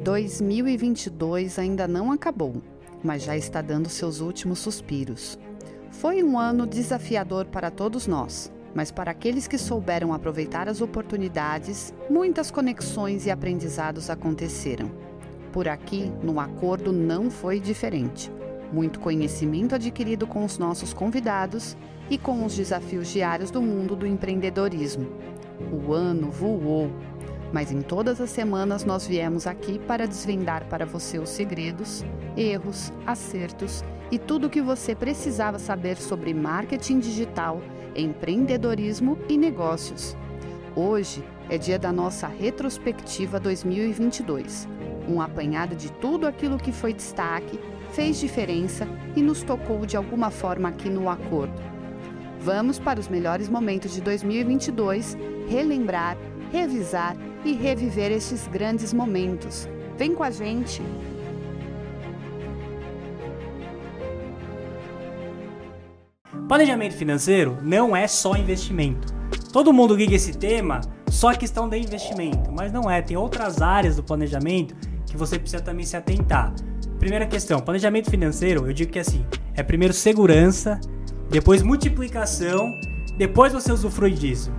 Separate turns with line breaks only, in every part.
2022 ainda não acabou, mas já está dando seus últimos suspiros. Foi um ano desafiador para todos nós, mas para aqueles que souberam aproveitar as oportunidades, muitas conexões e aprendizados aconteceram. Por aqui, no acordo não foi diferente. Muito conhecimento adquirido com os nossos convidados e com os desafios diários do mundo do empreendedorismo. O ano voou, mas em todas as semanas nós viemos aqui para desvendar para você os segredos, erros, acertos e tudo o que você precisava saber sobre marketing digital, empreendedorismo e negócios. Hoje é dia da nossa retrospectiva 2022, um apanhado de tudo aquilo que foi destaque, fez diferença e nos tocou de alguma forma aqui no acordo. Vamos para os melhores momentos de 2022, relembrar, revisar e reviver estes grandes momentos. Vem com a gente!
Planejamento financeiro não é só investimento. Todo mundo liga esse tema só a questão de investimento, mas não é. Tem outras áreas do planejamento que você precisa também se atentar. Primeira questão, planejamento financeiro, eu digo que é assim, é primeiro segurança, depois multiplicação, depois você usufrui disso.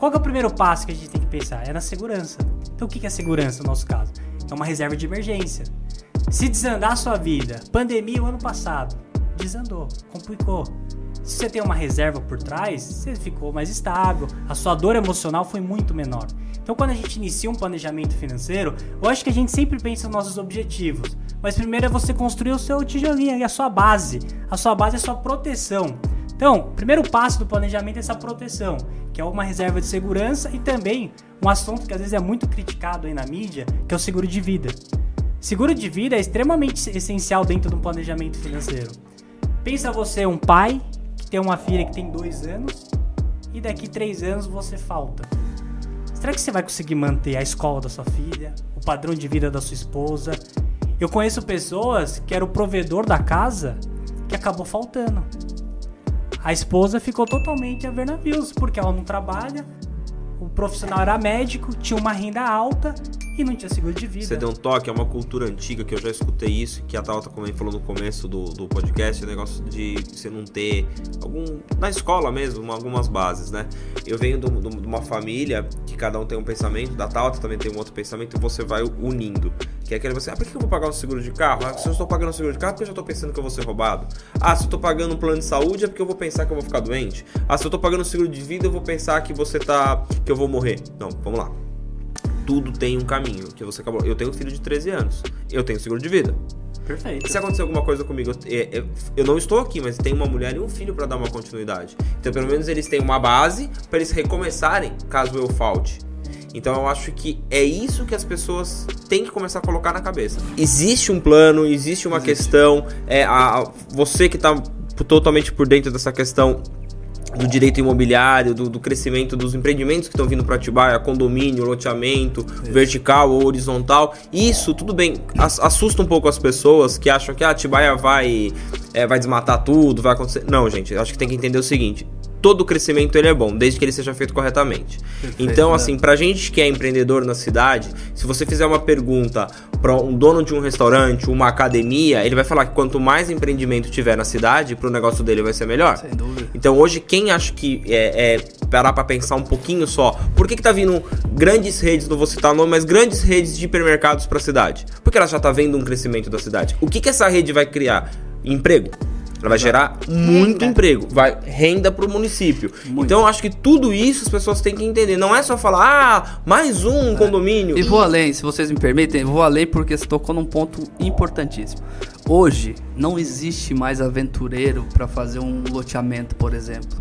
Qual é o primeiro passo que a gente tem que pensar? É na segurança. Então o que é segurança no nosso caso? É uma reserva de emergência. Se desandar a sua vida, pandemia o ano passado, desandou, complicou. Se você tem uma reserva por trás, você ficou mais estável, a sua dor emocional foi muito menor. Então, quando a gente inicia um planejamento financeiro, eu acho que a gente sempre pensa nos nossos objetivos. Mas primeiro é você construir o seu tijolinho, a sua base. A sua base é a sua proteção. Então, o primeiro passo do planejamento é essa proteção, que é uma reserva de segurança e também um assunto que às vezes é muito criticado aí na mídia, que é o seguro de vida. Seguro de vida é extremamente essencial dentro de um planejamento financeiro. Pensa você um pai que tem uma filha que tem dois anos e daqui três anos você falta. Será que você vai conseguir manter a escola da sua filha, o padrão de vida da sua esposa? Eu conheço pessoas que era o provedor da casa que acabou faltando. A esposa ficou totalmente a ver navios, porque ela não trabalha, o profissional era médico, tinha uma renda alta e não tinha seguro de vida.
Você deu um toque, é uma cultura antiga que eu já escutei isso, que a Tauta também falou no começo do, do podcast, o negócio de você não ter algum. na escola mesmo, algumas bases, né? Eu venho de uma família que cada um tem um pensamento, da Tauta também tem um outro pensamento, e você vai unindo. Que é aquele você, ah, por que eu vou pagar um seguro de carro? Ah, se eu estou pagando um seguro de carro, porque eu já estou pensando que eu vou ser roubado. Ah, se eu estou pagando um plano de saúde, é porque eu vou pensar que eu vou ficar doente. Ah, se eu estou pagando um seguro de vida, eu vou pensar que você tá. que eu vou morrer. Não, vamos lá. Tudo tem um caminho. Que você acabou. Eu tenho um filho de 13 anos. Eu tenho seguro de vida.
Perfeito.
Se acontecer alguma coisa comigo, eu, eu, não estou aqui, mas tem uma mulher e um filho para dar uma continuidade. Então, pelo menos eles têm uma base para eles recomeçarem caso eu falte. Então eu acho que é isso que as pessoas têm que começar a colocar na cabeça. Existe um plano, existe uma existe. questão. É, a, você que está totalmente por dentro dessa questão do direito imobiliário, do, do, crescimento dos empreendimentos que estão vindo para Atibaia, condomínio, loteamento, Isso. vertical ou horizontal. Isso, tudo bem, assusta um pouco as pessoas que acham que a ah, Atibaia vai, é, vai desmatar tudo, vai acontecer. Não, gente, acho que tem que entender o seguinte: todo crescimento ele é bom, desde que ele seja feito corretamente. Perfeito, então, né? assim, pra gente que é empreendedor na cidade, se você fizer uma pergunta para um dono de um restaurante, uma academia, ele vai falar que quanto mais empreendimento tiver na cidade, pro negócio dele vai ser melhor. Sem dúvida. Então, hoje, quem acha que é, é parar pra pensar um pouquinho só, por que, que tá vindo grandes redes, não vou citar nome, mas grandes redes de hipermercados pra cidade? Porque ela já tá vendo um crescimento da cidade. O que, que essa rede vai criar? Emprego. Ela vai gerar muito renda. emprego, vai renda para o município. Muito. Então eu acho que tudo isso as pessoas têm que entender. Não é só falar, ah, mais um é. condomínio.
E vou além, se vocês me permitem, vou além porque você tocou num ponto importantíssimo. Hoje não existe mais aventureiro para fazer um loteamento, por exemplo.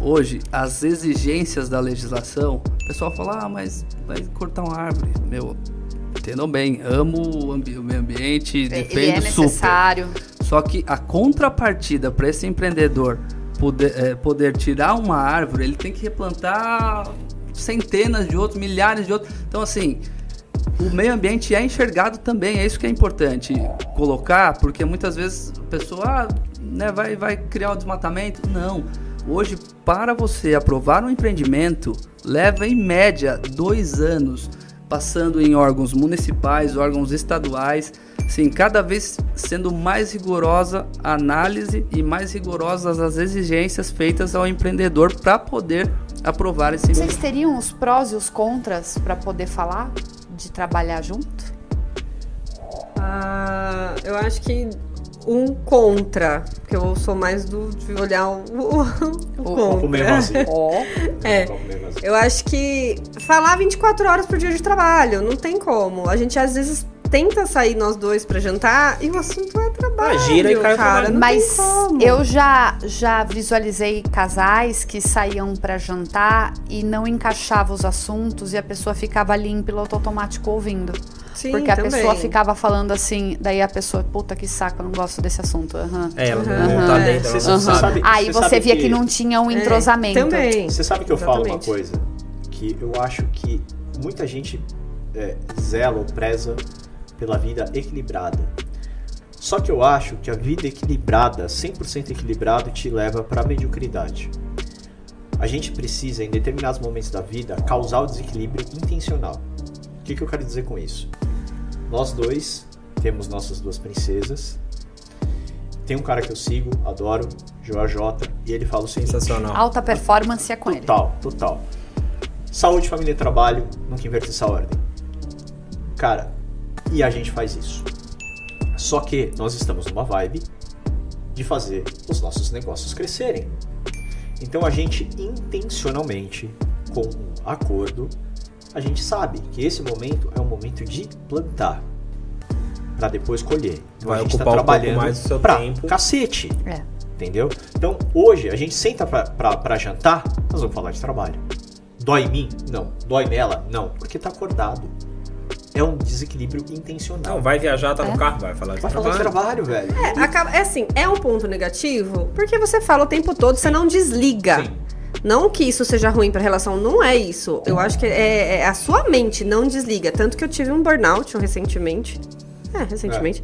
Hoje, as exigências da legislação, o pessoal fala, ah, mas vai cortar uma árvore. Meu, entendam bem, amo o, ambi o meio ambiente, defendo Ele é necessário. super. Só que a contrapartida para esse empreendedor poder, é, poder tirar uma árvore, ele tem que replantar centenas de outros, milhares de outros. Então, assim, o meio ambiente é enxergado também, é isso que é importante colocar, porque muitas vezes a pessoa ah, né, vai, vai criar o desmatamento. Não. Hoje, para você aprovar um empreendimento, leva em média dois anos passando em órgãos municipais, órgãos estaduais, sim, cada vez sendo mais rigorosa a análise e mais rigorosas as exigências feitas ao empreendedor para poder aprovar esse
Vocês teriam os prós e os contras para poder falar de trabalhar junto?
Ah, eu acho que um contra, porque eu sou mais do de olhar o, o, o
meio
contra.
Ó,
É. Eu acho que falar 24 horas por dia de trabalho, não tem como. A gente às vezes tenta sair nós dois pra jantar e o assunto é trabalho.
Ah, gira e cai o
cara, não
mas
tem como.
eu já já visualizei casais que saíam para jantar e não encaixavam os assuntos e a pessoa ficava ali em piloto automático ouvindo.
Sim,
porque a
também.
pessoa ficava falando assim, daí a pessoa, puta que saco, eu não gosto desse assunto. aham.
É, ela não, não tá
É.
dentro, ela
Você
não
você
sabe.
Aí
você
você
sabe
via que... não tinha um
É,
entrosamento.
também.
Você sabe que eu falo uma
Exatamente.
coisa? Que eu acho que muita gente é, zela ou preza pela vida equilibrada. Só que eu acho que a vida equilibrada, 100% equilibrada, te leva para a mediocridade. A gente precisa, em determinados momentos da vida, causar o desequilíbrio intencional. O que, que eu quero dizer com isso? Nós dois temos nossas duas princesas. Tem um cara que eu sigo, adoro, Joa J, e ele fala o seguinte:
Sensacional.
Alta performance é com ele.
Total, total. Saúde, família e trabalho, nunca inverte essa ordem. Cara, e a gente faz isso. Só que nós estamos numa vibe de fazer os nossos negócios crescerem. Então a gente intencionalmente, com um acordo, a gente sabe que esse momento é um momento de plantar para depois colher. Então
Vai
a gente tá
ocupar um pouco
trabalhando
mais do seu
pra
tempo.
cacete.
É.
Entendeu? Então, hoje, a gente senta pra jantar, nós vamos falar de trabalho. Dói em mim? Não. Dói nela? Não. Porque tá acordado. É um desequilíbrio intencional.
Não, vai viajar, tá
É.
no carro, vai falar de
Vai falar de
trabalho.
trabalho, velho.
É, acaba- é assim, é um ponto negativo, porque você fala o tempo todo, você não desliga.
Sim.
Não que isso seja ruim pra relação, não é isso. Eu acho que é, é a sua mente não desliga. Tanto que eu tive um burnout recentemente. É, recentemente.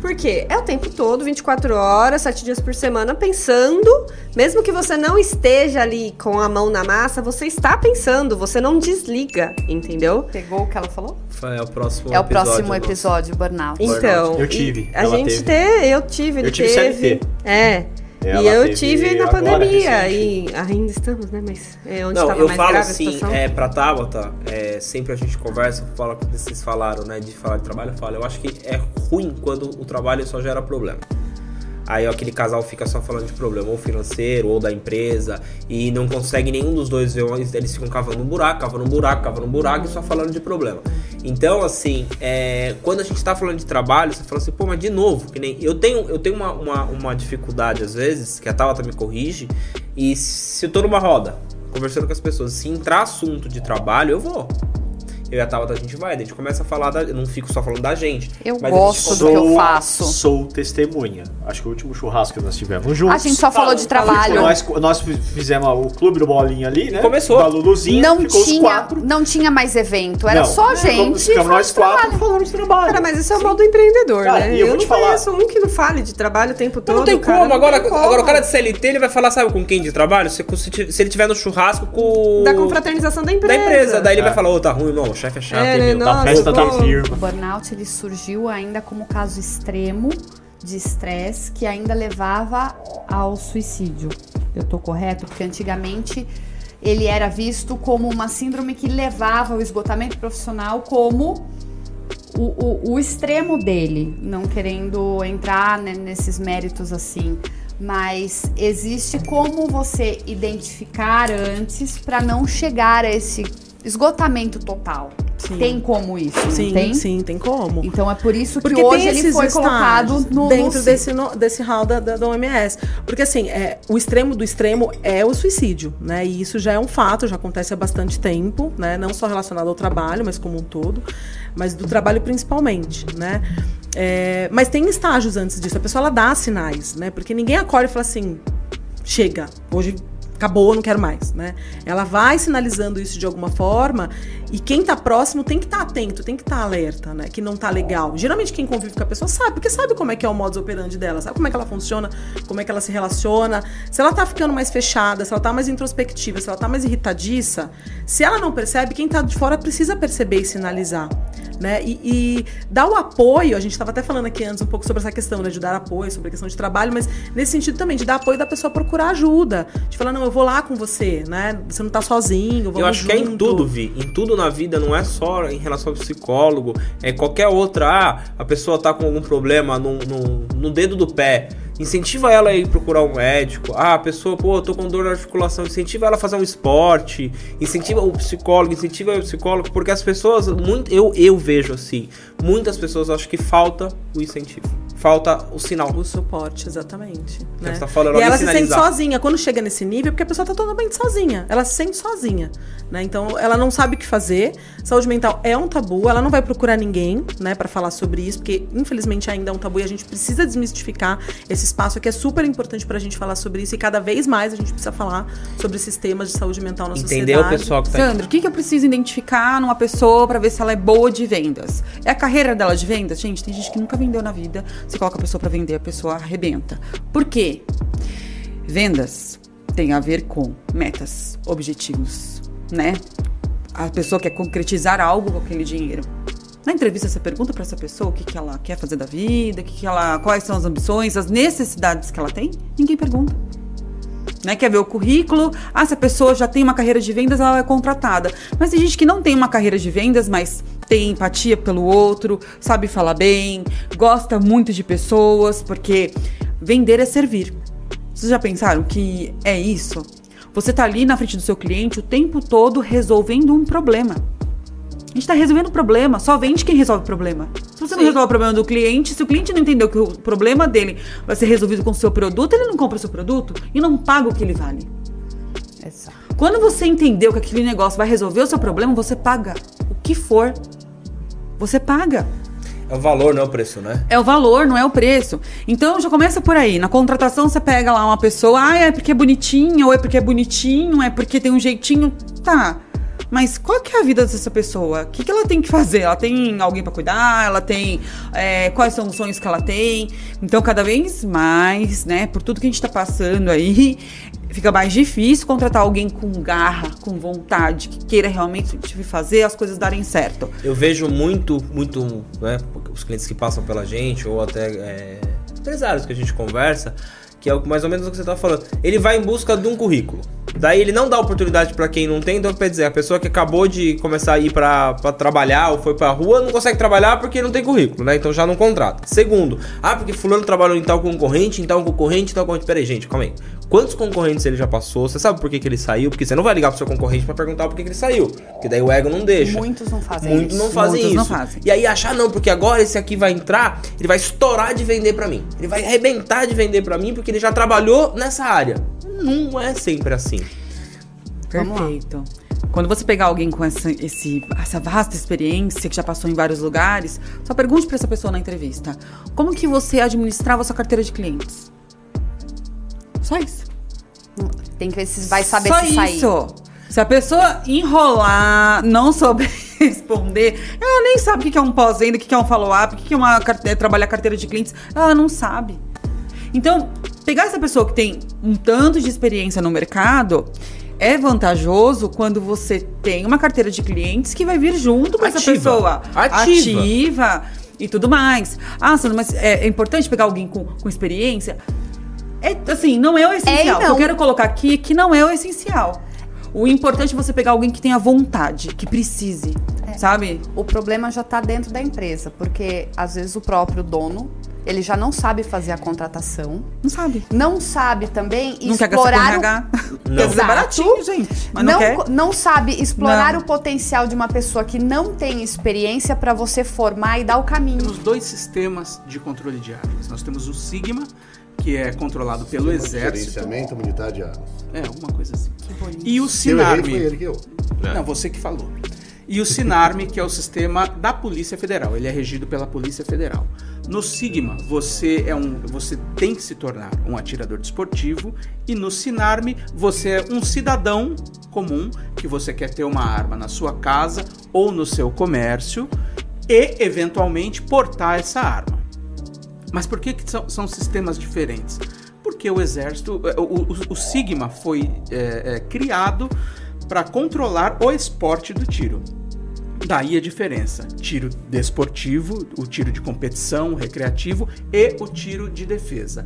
Porque é o tempo todo, 24 horas, 7 dias por semana, pensando. Mesmo que você não esteja ali com a mão na massa, você está pensando, você não desliga, entendeu?
Pegou o que ela falou?
É o próximo
é o
episódio
próximo
nosso.
episódio, burnout.
Então.
Eu
e
tive,
A gente
teve.
te, eu tive, ele
Eu tive
teve.
CLT.
É.
Ela
e eu tive na pandemia. E ainda estamos, né? Mas é onde
Não,
estava
eu
mais
falo assim, é, pra Tabata, é, sempre a gente conversa, fala quando vocês falaram, né, de falar de trabalho, eu falo, eu acho que é ruim quando o trabalho só gera problema. Aí ó, aquele casal fica só falando de problema, ou financeiro, ou da empresa, e não consegue nenhum dos dois ver, eles ficam cavando um buraco, cavando um buraco, cavando um buraco e só falando de problema. Então, assim, é, quando a gente tá falando de trabalho, você fala assim, pô, mas de novo, que nem. Eu tenho, eu tenho uma, uma, uma dificuldade, às vezes, que a Tabata me corrige, e se eu tô numa roda, conversando com as pessoas, se entrar assunto de trabalho, eu vou. Eu e a Tabata, a gente vai, a gente começa a falar, da, eu não fico só falando da gente.
Eu
mas a gente
gosto do que eu faço.
Sou testemunha. Acho que o último churrasco que nós tivemos juntos.
A gente só falou de trabalho.
Nós, nós fizemos o clube do Bolinha ali, né?
Começou.
Da Luluzinha.
Não
ficou os
tinha,
quatro.
não tinha mais evento, era
Não,
só
ficamos-
gente.
Ficamos nós quatro falando de trabalho.
Cara, mas isso é o modo do empreendedor,
Cara,
né?
e eu
eu não
falar-
conheço um que não fale de trabalho o tempo todo.
Não tem
cara,
como.
não
agora,
tem como.
agora o cara de CLT ele vai falar, sabe com quem de trabalho? Se, se, se ele tiver no churrasco com.
Da confraternização da
da
empresa.
empresa. Daí ele
É.
vai falar, ô, tá ruim, não, o chefe é chato,
É,
meu.
não,
Da festa da
tô-
O
firma.
burnout ele surgiu ainda como caso extremo de estresse que ainda levava ao suicídio. Eu tô correto? Porque antigamente ele era visto como uma síndrome que levava ao esgotamento profissional como o, o, o extremo dele, não querendo entrar né, nesses méritos assim. Mas existe como você identificar antes para não chegar a esse esgotamento total.
Sim.
Tem como isso?
Sim,
tem?
sim, tem como.
Então é por isso que
Porque
hoje ele foi colocado no
dentro
no-
desse, no- desse hall da, da, da OMS. Porque assim, é, o extremo do extremo é o suicídio, né? E isso já é um fato, já acontece há bastante tempo, né? Não só relacionado ao trabalho, mas como um todo, mas do trabalho principalmente, né? É, mas tem estágios antes disso. A pessoa ela dá sinais, né? Porque ninguém acorda e fala assim, chega, hoje acabou, não quero mais, né? Ela vai sinalizando isso de alguma forma e quem tá próximo tem que estar tá atento, tem que estar tá alerta, né? Que não tá legal. Geralmente quem convive com a pessoa sabe, porque sabe como é que é o modus operandi dela, sabe como é que ela funciona, como é que ela se relaciona. Se ela tá ficando mais fechada, se ela tá mais introspectiva, se ela tá mais irritadiça, se ela não percebe, quem tá de fora precisa perceber e sinalizar né? E, e dar o apoio, a gente estava até falando aqui antes um pouco sobre essa questão, né? De dar apoio, sobre a questão de trabalho, mas nesse sentido também, de dar apoio da pessoa procurar ajuda. De falar, não, eu vou lá com você, né? Você não tá sozinho, vamos
Eu acho
junto.
que é em tudo, Vi. Em tudo na vida, não é só em relação ao psicólogo, é qualquer outra. Ah, a pessoa tá com algum problema no, no, no dedo do pé. Incentiva ela a ir procurar um médico. Ah, a pessoa, pô, eu tô com dor na articulação. Incentiva ela a fazer um esporte. Incentiva o psicólogo, incentiva o psicólogo, porque as pessoas, muito, eu, eu vejo assim, muitas pessoas acham que falta o incentivo. Falta o sinal.
O suporte, exatamente. Né?
Você tá falando,
e ela se sente sozinha. Quando chega nesse nível, é porque a pessoa tá totalmente sozinha. Ela se sente sozinha. Né? Então, ela não sabe o que fazer. Saúde mental é um tabu. Ela não vai procurar ninguém né, para falar sobre isso, porque infelizmente ainda é um tabu e a gente precisa desmistificar esse espaço aqui. É super importante pra gente falar sobre isso e cada vez mais a gente precisa falar sobre esses temas de saúde mental na
Entender o
sociedade.
pessoal que tá
Sandro, o que, que eu preciso identificar numa pessoa pra ver se ela é boa de vendas? É a carreira dela de vendas? Gente, tem gente que nunca vendeu na vida. Você coloca a pessoa pra vender, a pessoa arrebenta. Por quê? Vendas tem a ver com metas, objetivos, né? A pessoa quer concretizar algo com aquele dinheiro. Na entrevista você pergunta pra essa pessoa o que, que ela quer fazer da vida, que, que ela, quais são as ambições, as necessidades que ela tem. Ninguém pergunta né? Quer ver o currículo? Ah, se a pessoa já tem uma carreira de vendas, ela é contratada. Mas tem gente que não tem uma carreira de vendas, mas tem empatia pelo outro, sabe falar bem, gosta muito de pessoas, porque vender é servir. Vocês já pensaram que é isso? Você tá ali na frente do seu cliente o tempo todo resolvendo um problema. A gente tá resolvendo problema, só vende quem resolve problema. Se você não resolve o problema do cliente, se o cliente não entendeu que o problema dele vai ser resolvido com o seu produto, ele não compra o seu produto e não paga o que ele vale.
Exato.
Quando você entendeu que aquele negócio vai resolver o seu problema, você paga o que for. Você paga.
É o valor, não é o preço, né?
É o valor, não é o preço. Então já começa por aí. Na contratação você pega lá uma pessoa, ah, é porque é bonitinho, ou é porque é bonitinho, é porque tem um jeitinho. Tá. Mas qual que é a vida dessa pessoa? O que, que ela tem que fazer? Ela tem alguém pra cuidar? Ela tem. é, quais são os sonhos que ela tem? Então, cada vez mais, né, por tudo que a gente tá passando aí, fica mais difícil contratar alguém com garra, com vontade, que queira realmente fazer as coisas darem certo.
Eu vejo muito, muito, né, os clientes que passam pela gente, ou até é, empresários que a gente conversa, que é mais ou menos o que você tá falando. Ele vai em busca de um currículo. Daí ele não dá oportunidade pra quem não tem, então quer dizer, a pessoa que acabou de começar a ir pra trabalhar ou foi pra rua não consegue trabalhar porque não tem currículo, né? Então já não contrata. Segundo, ah, porque fulano trabalhou em tal concorrente, em tal concorrente, em tal concorrente. Peraí, gente, calma aí. Quantos concorrentes ele já passou? Você sabe por que, que ele saiu? Porque você não vai ligar pro seu concorrente pra perguntar por que, que ele saiu. Porque daí o ego não deixa.
Muitos não fazem
Muitos
isso.
não fazem
Muitos
isso.
não fazem.
E aí achar, não, porque agora esse aqui vai entrar, ele vai estourar de vender pra mim. Ele vai arrebentar de vender pra mim porque ele já trabalhou nessa área. Não é sempre assim.
Perfeito. Quando você pegar alguém com essa, esse, essa vasta experiência, que já passou em vários lugares, só pergunte para essa pessoa na entrevista: como que você administrava a sua carteira de clientes? Só isso.
Tem que ver se vai saber
Só
se sair.
isso. Se a pessoa enrolar, não souber responder, ela nem sabe o que é um pós-venda, o que é um follow-up, o que é uma é trabalhar carteira de clientes, ela não sabe. Então, pegar essa pessoa que tem um tanto de experiência no mercado é vantajoso quando você tem uma carteira de clientes que vai vir junto com essa
Ativa.
pessoa.
Ativa.
Ativa e tudo mais. Ah, Sandra, mas é, é importante pegar alguém com, com experiência? É, assim, não é o essencial. O que
não.
eu quero colocar aqui é que não é o essencial. O importante é você pegar alguém que tenha vontade, que precise, sabe?
O problema já está dentro da empresa, porque às vezes o próprio dono, ele já não sabe fazer a contratação,
Não sabe.
não sabe também
Não quer
explorar o
RH.
Não.
Quer dizer,
Exato.
baratinho, gente. Mas não,
não,
quer.
não sabe explorar
Não.
o potencial de uma pessoa que não tem experiência para você formar e dar o caminho.
Temos dois sistemas de controle de armas. Nós temos o Sigma, que é controlado pelo Exército.
Gerenciamento militar de armas.
É, alguma coisa assim. E o
Se eu errei,
Sinarme.
foi ele que eu.
Não, você que falou. E o Sinarme, que é o sistema da Polícia Federal. Ele é regido pela Polícia Federal. No Sigma, você é um, você tem que se tornar um atirador desportivo e no Sinarme, você é um cidadão comum que você quer ter uma arma na sua casa ou no seu comércio e eventualmente portar essa arma. Mas por que, que são, são sistemas diferentes? Porque o exército, é, o, o, o Sigma foi é, é, criado para controlar o esporte do tiro. Daí a diferença: tiro desportivo, o tiro de competição, recreativo e o tiro de defesa.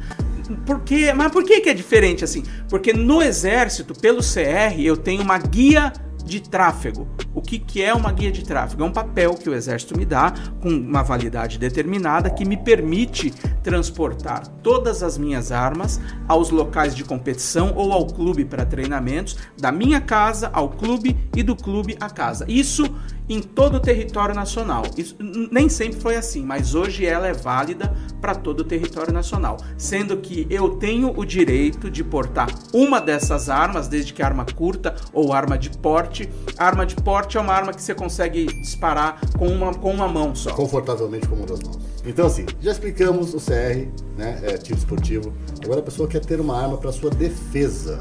Por quê? Mas por que, que é diferente assim? Porque no exército, pelo CR, eu tenho uma guia de tráfego. O que, que é uma guia de tráfego? É um papel que o exército me dá com uma validade determinada que me permite transportar todas as minhas armas aos locais de competição ou ao clube para treinamentos, da minha casa ao clube e do clube à casa. Isso em todo o território nacional. Isso nem sempre foi assim, mas hoje ela é válida para todo o território nacional, sendo que eu tenho o direito de portar uma dessas armas, desde que arma curta ou arma de porte. Arma de porte é uma arma que você consegue disparar com uma, com uma mão só.
Confortavelmente com uma das mãos. Então, assim, já explicamos o CR, né? É, tiro esportivo. Agora a pessoa quer ter uma arma para sua defesa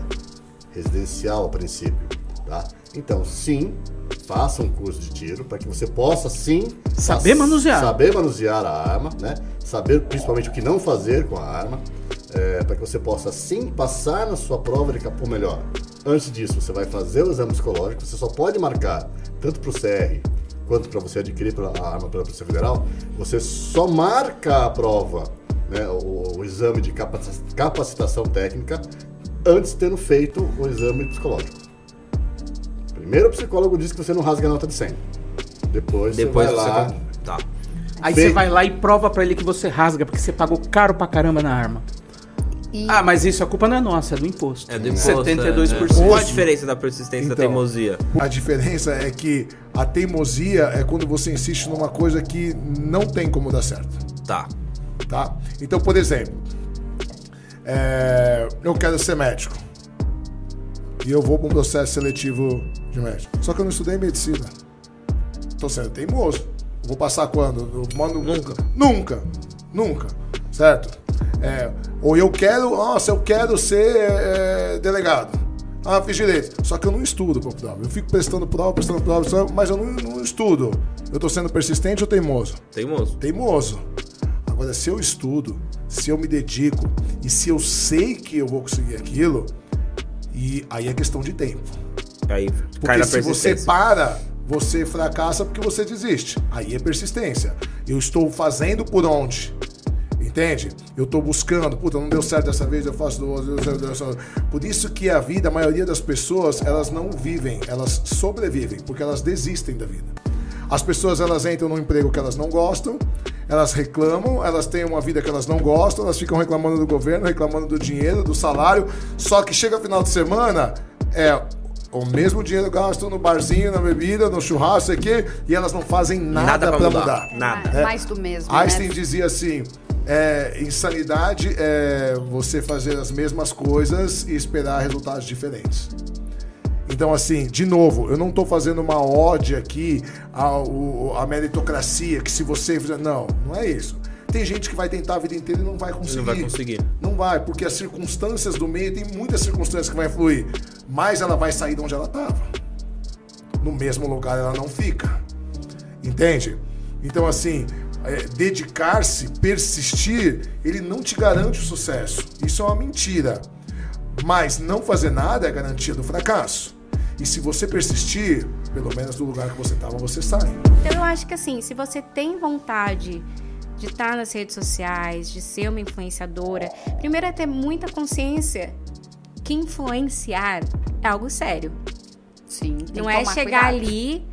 residencial, a princípio, tá? Então, sim, faça um curso de tiro para que você possa sim
Saber manusear.
saber manusear a arma, né? Saber principalmente o que não fazer com a arma, é, para que você possa sim passar na sua prova de capô melhor. Antes disso, você vai fazer o exame psicológico. Você só pode marcar tanto para o CR quanto para você adquirir a arma pela Polícia Federal. Você só marca a prova, né? O, o exame de capaci- capacitação técnica antes de tendo feito o exame psicológico. Primeiro o psicólogo diz que você não rasga a nota de 100. Depois,
Depois
você vai
você.
lá.
Tá.
Aí
Bem-
você vai lá e prova pra ele que você rasga porque você pagou caro pra caramba na arma.
E
Ah, mas isso a culpa não é nossa, é do imposto.
É do imposto.
72%.
é, né? Qual a diferença da persistência da
Então.
teimosia?
A diferença é que a teimosia é quando você insiste numa coisa que não tem como dar certo.
Tá.
tá? Então, por exemplo, é, eu quero ser médico e eu vou para um processo seletivo de médico. Só que eu não estudei medicina. Tô sendo teimoso. Vou passar quando? Eu mando-
Nunca.
Nunca. Nunca. Certo? É, ou eu quero, nossa, eu quero ser é, delegado. Ah, fiz direito. Só que eu não estudo pra prova. Eu fico prestando prova, prestando prova, prestando- mas eu não, não estudo. Eu tô sendo persistente ou teimoso?
Teimoso.
teimoso. Agora, se eu estudo, se eu me dedico e se eu sei que eu vou conseguir aquilo, e aí é questão de tempo.
Aí
Porque se você para, você fracassa porque você desiste. Aí é persistência. Eu estou fazendo por onde? Entende? Eu estou buscando, puta, não deu certo dessa vez, eu faço do outro. Por isso que a vida, a maioria das pessoas, elas não vivem, elas sobrevivem, porque elas desistem da vida. As pessoas elas entram num emprego que elas não gostam, elas reclamam, elas têm uma vida que elas não gostam, elas ficam reclamando do governo, reclamando do dinheiro, do salário, só que chega final de semana, é o mesmo dinheiro gasto no barzinho, na bebida, no churrasco, sei quê, e elas não fazem nada,
Nada pra
pra
mudar.
mudar.
Nada.
É.
mais do mesmo.
Einstein
né?
dizia assim: é, insanidade é você fazer as mesmas coisas e esperar resultados diferentes. Então, assim, de novo, eu não estou fazendo uma ode aqui à, à meritocracia, que se você fizer. Não, não é isso. Tem gente que vai tentar a vida inteira e não vai conseguir.
Não vai conseguir.
Não vai, porque as circunstâncias do meio, tem muitas circunstâncias que vai influir, mas ela vai sair de onde ela estava. No mesmo lugar ela não fica. Entende? Então, assim, é, dedicar-se, persistir, ele não te garante o sucesso. Isso é uma mentira. Mas não fazer nada é garantia do fracasso. E se você persistir, pelo menos do lugar que você estava, você sai.
Então eu acho que assim, se você tem vontade de estar nas redes sociais, de ser uma influenciadora, primeiro é ter muita consciência que influenciar é algo sério.
Sim, tem
Não
que
é
tomar
chegar
cuidado.
ali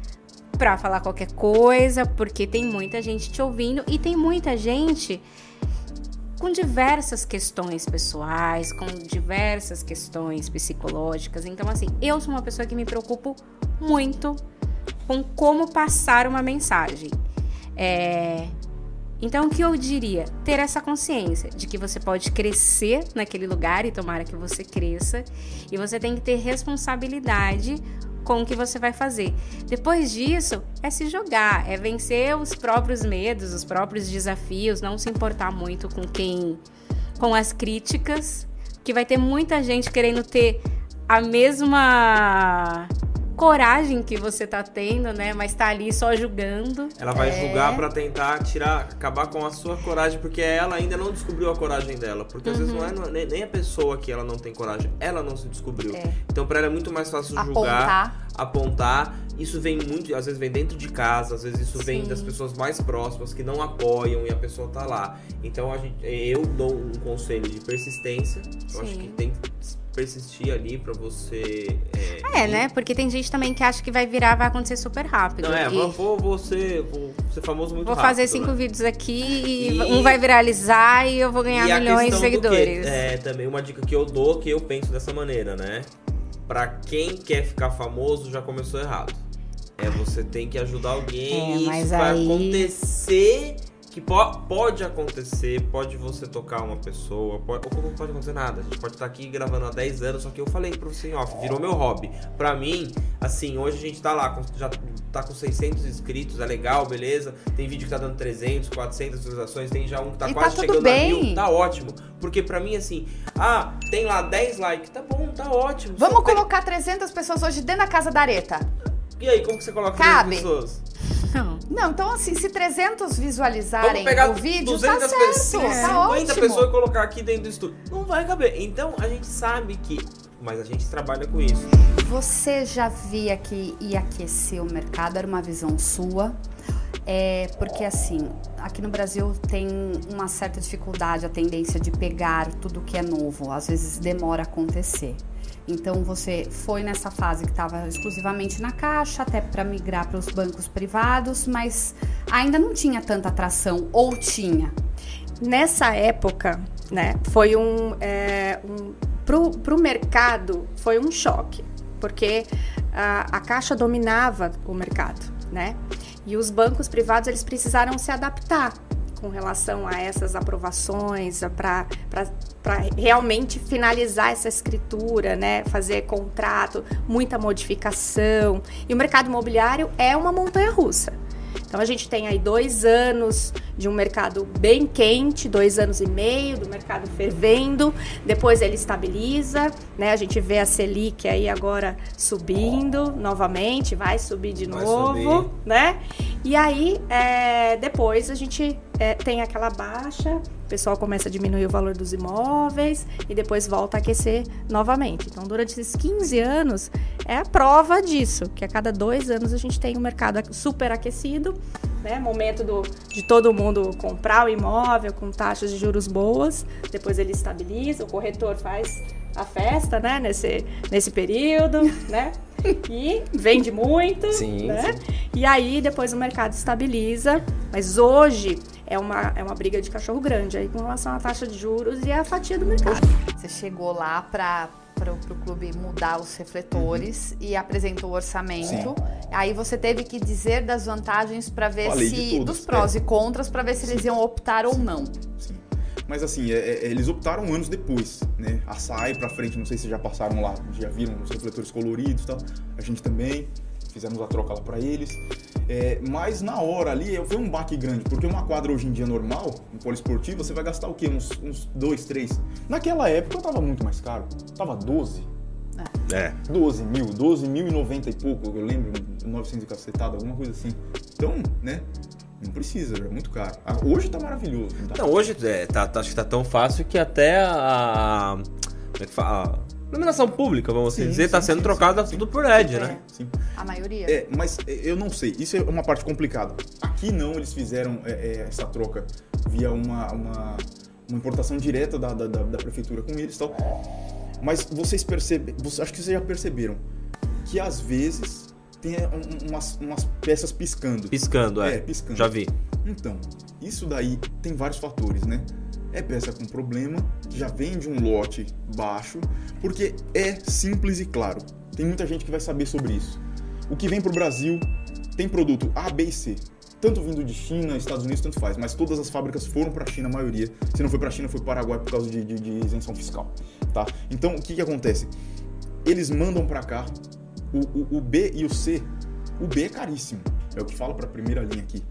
pra falar qualquer coisa, porque tem muita gente te ouvindo e tem muita gente com diversas questões pessoais, com diversas questões psicológicas. Então, assim, eu sou uma pessoa que me preocupo muito com como passar uma mensagem. É, Então, o que eu diria? Ter essa consciência de que você pode crescer naquele lugar e tomara que você cresça, e você tem que ter responsabilidade com o que você vai fazer. Depois disso, é se jogar, é vencer os próprios medos, os próprios desafios, não se importar muito com quem com as críticas, que vai ter muita gente querendo ter a mesma coragem que você tá tendo, né? Mas tá ali só julgando.
Ela vai
É.
julgar pra tentar tirar, acabar com a sua coragem, porque ela ainda não descobriu a coragem dela. Porque às vezes não é não- nem, nem a pessoa que ela não tem coragem, ela não se descobriu.
É.
Então pra ela é muito mais fácil julgar,
Apontar.
apontar. Isso vem muito, às vezes vem dentro de casa, às vezes isso vem
Sim.
das pessoas mais próximas que não apoiam e a pessoa tá lá. Então a gente, eu dou um conselho de persistência. Eu acho
Sim.
que tem que persistir ali pra você. É,
É,
ir.
né? Porque tem gente também que acha que vai virar, vai acontecer super rápido.
Não, é,
E
vou, vou, vou ser, vou ser famoso muito
vou
rápido.
fazer cinco
né?
vídeos aqui e,
E-
um vai viralizar e eu vou ganhar
E
milhões de seguidores.
É, também uma dica que eu dou, que eu penso dessa maneira, né? Pra quem quer ficar famoso, já começou errado. É, você tem que ajudar alguém
É,
e isso vai
aí-
acontecer. Que po- pode acontecer, pode você tocar uma pessoa, pode, ou não pode acontecer nada. A gente pode estar aqui gravando há 10 anos, só que eu falei pra você off, virou meu hobby. Pra mim, assim, hoje a gente tá lá, já tá com 600 inscritos, é legal, beleza. Tem vídeo que tá dando 300, 400 visualizações, tem já um que tá
E tá
quase
tudo
chegando
bem.
a mil, tá ótimo. Porque pra mim, assim, ah, tem lá 10 likes, tá bom, tá ótimo.
Vamos colocar 300 pessoas hoje dentro da casa da areta.
E aí, como que você coloca
Cabe.
300 pessoas?
Não.
Então assim, se 300 visualizarem o vídeo,
200
tá certo,
pessoas,
tá
50
ótimo.
pessoas e colocar aqui dentro do estúdio. Não vai caber. Então, a gente sabe que... Mas a gente trabalha com isso.
Você já via que ia aquecer o mercado? Era uma visão sua? É, porque assim, aqui no Brasil tem uma certa dificuldade, a tendência de pegar tudo que é novo. Às vezes demora a acontecer. Então você foi nessa fase que estava exclusivamente na caixa, até para migrar para os bancos privados, mas ainda não tinha tanta atração, ou tinha?
Nessa época, né, foi um, é, um pro, pro mercado foi um choque, porque a, a Caixa dominava o mercado, né? E os bancos privados eles precisaram se adaptar com relação a essas aprovações para realmente finalizar essa escritura, né? Fazer contrato, muita modificação. E o mercado imobiliário é uma montanha russa. Então a gente tem aí dois anos de um mercado bem quente, dois anos e meio do mercado fervendo, depois ele estabiliza, né? A gente vê a Selic aí agora subindo novamente, vai subir de
Vai
novo,
subir.
né? E aí é, depois a gente é, tem aquela baixa, o pessoal começa a diminuir o valor dos imóveis e depois volta a aquecer novamente. Então durante esses 15 anos é a prova disso, que a cada dois anos a gente tem um mercado super aquecido, né? Momento do, de todo mundo comprar o imóvel com taxas de juros boas, depois ele estabiliza, o corretor faz a festa, né? Nesse, nesse período, né? E vende muito,
Sim,
né? E aí depois o mercado estabiliza, mas hoje é uma, é uma briga de cachorro grande aí com relação à taxa de juros e à fatia do mercado.
Você chegou lá para o clube mudar os refletores e apresentou o orçamento. Aí você teve que dizer das vantagens para ver
Falei
se.
todos,
dos prós
é.
e contras para ver se eles iam optar ou não.
Sim. Mas assim, é- é- eles optaram anos depois, né? A SAI pra frente, não sei se já passaram lá, já viram os refletores coloridos e tal. A gente também, fizemos a troca lá pra eles. É, mas na hora ali foi um baque grande, porque uma quadra hoje em dia normal, um poliesportivo, você vai gastar o quê? Uns, uns dois, três. Naquela época tava muito mais caro. Tava 12.
É.
12 mil, 12 mil e 90 e pouco, eu lembro, 900 e cacetada, alguma coisa assim. Então, né? Não precisa, é muito caro. Ah, Hoje tá maravilhoso. tá?
Não, hoje é, tá, tá- acho que tá tão fácil que até a. Como é que fala? A iluminação pública, vamos assim
Sim,
dizer, tá
sim,
sendo
sim,
trocada
sim,
tudo por LED,
É.
né?
Sim.
A maioria.
É, mas é, eu não sei, isso é uma parte complicada. Aqui não, eles fizeram é, é, essa troca via uma, uma, uma importação direta da, da, da- da prefeitura com eles e tal. Mas vocês percebem, vocês- acho que vocês já perceberam que às vezes tem é, um- umas, umas peças piscando.
Piscando, é.
É, piscando.
Já vi.
Então, isso daí tem vários fatores, né? É peça com problema, já vem de um lote baixo, porque é simples e claro. Tem muita gente que vai saber sobre isso. O que vem pro Brasil tem produto A, B e C. Tanto vindo de China, Estados Unidos, tanto faz. Mas todas as fábricas foram para a China, a maioria. Se não foi para a China, foi para o Paraguai por causa de, de- de isenção fiscal. Tá? Então, o que, que acontece? Eles mandam para cá O, o, o B e o C, o B é caríssimo. É o que fala para a primeira linha aqui.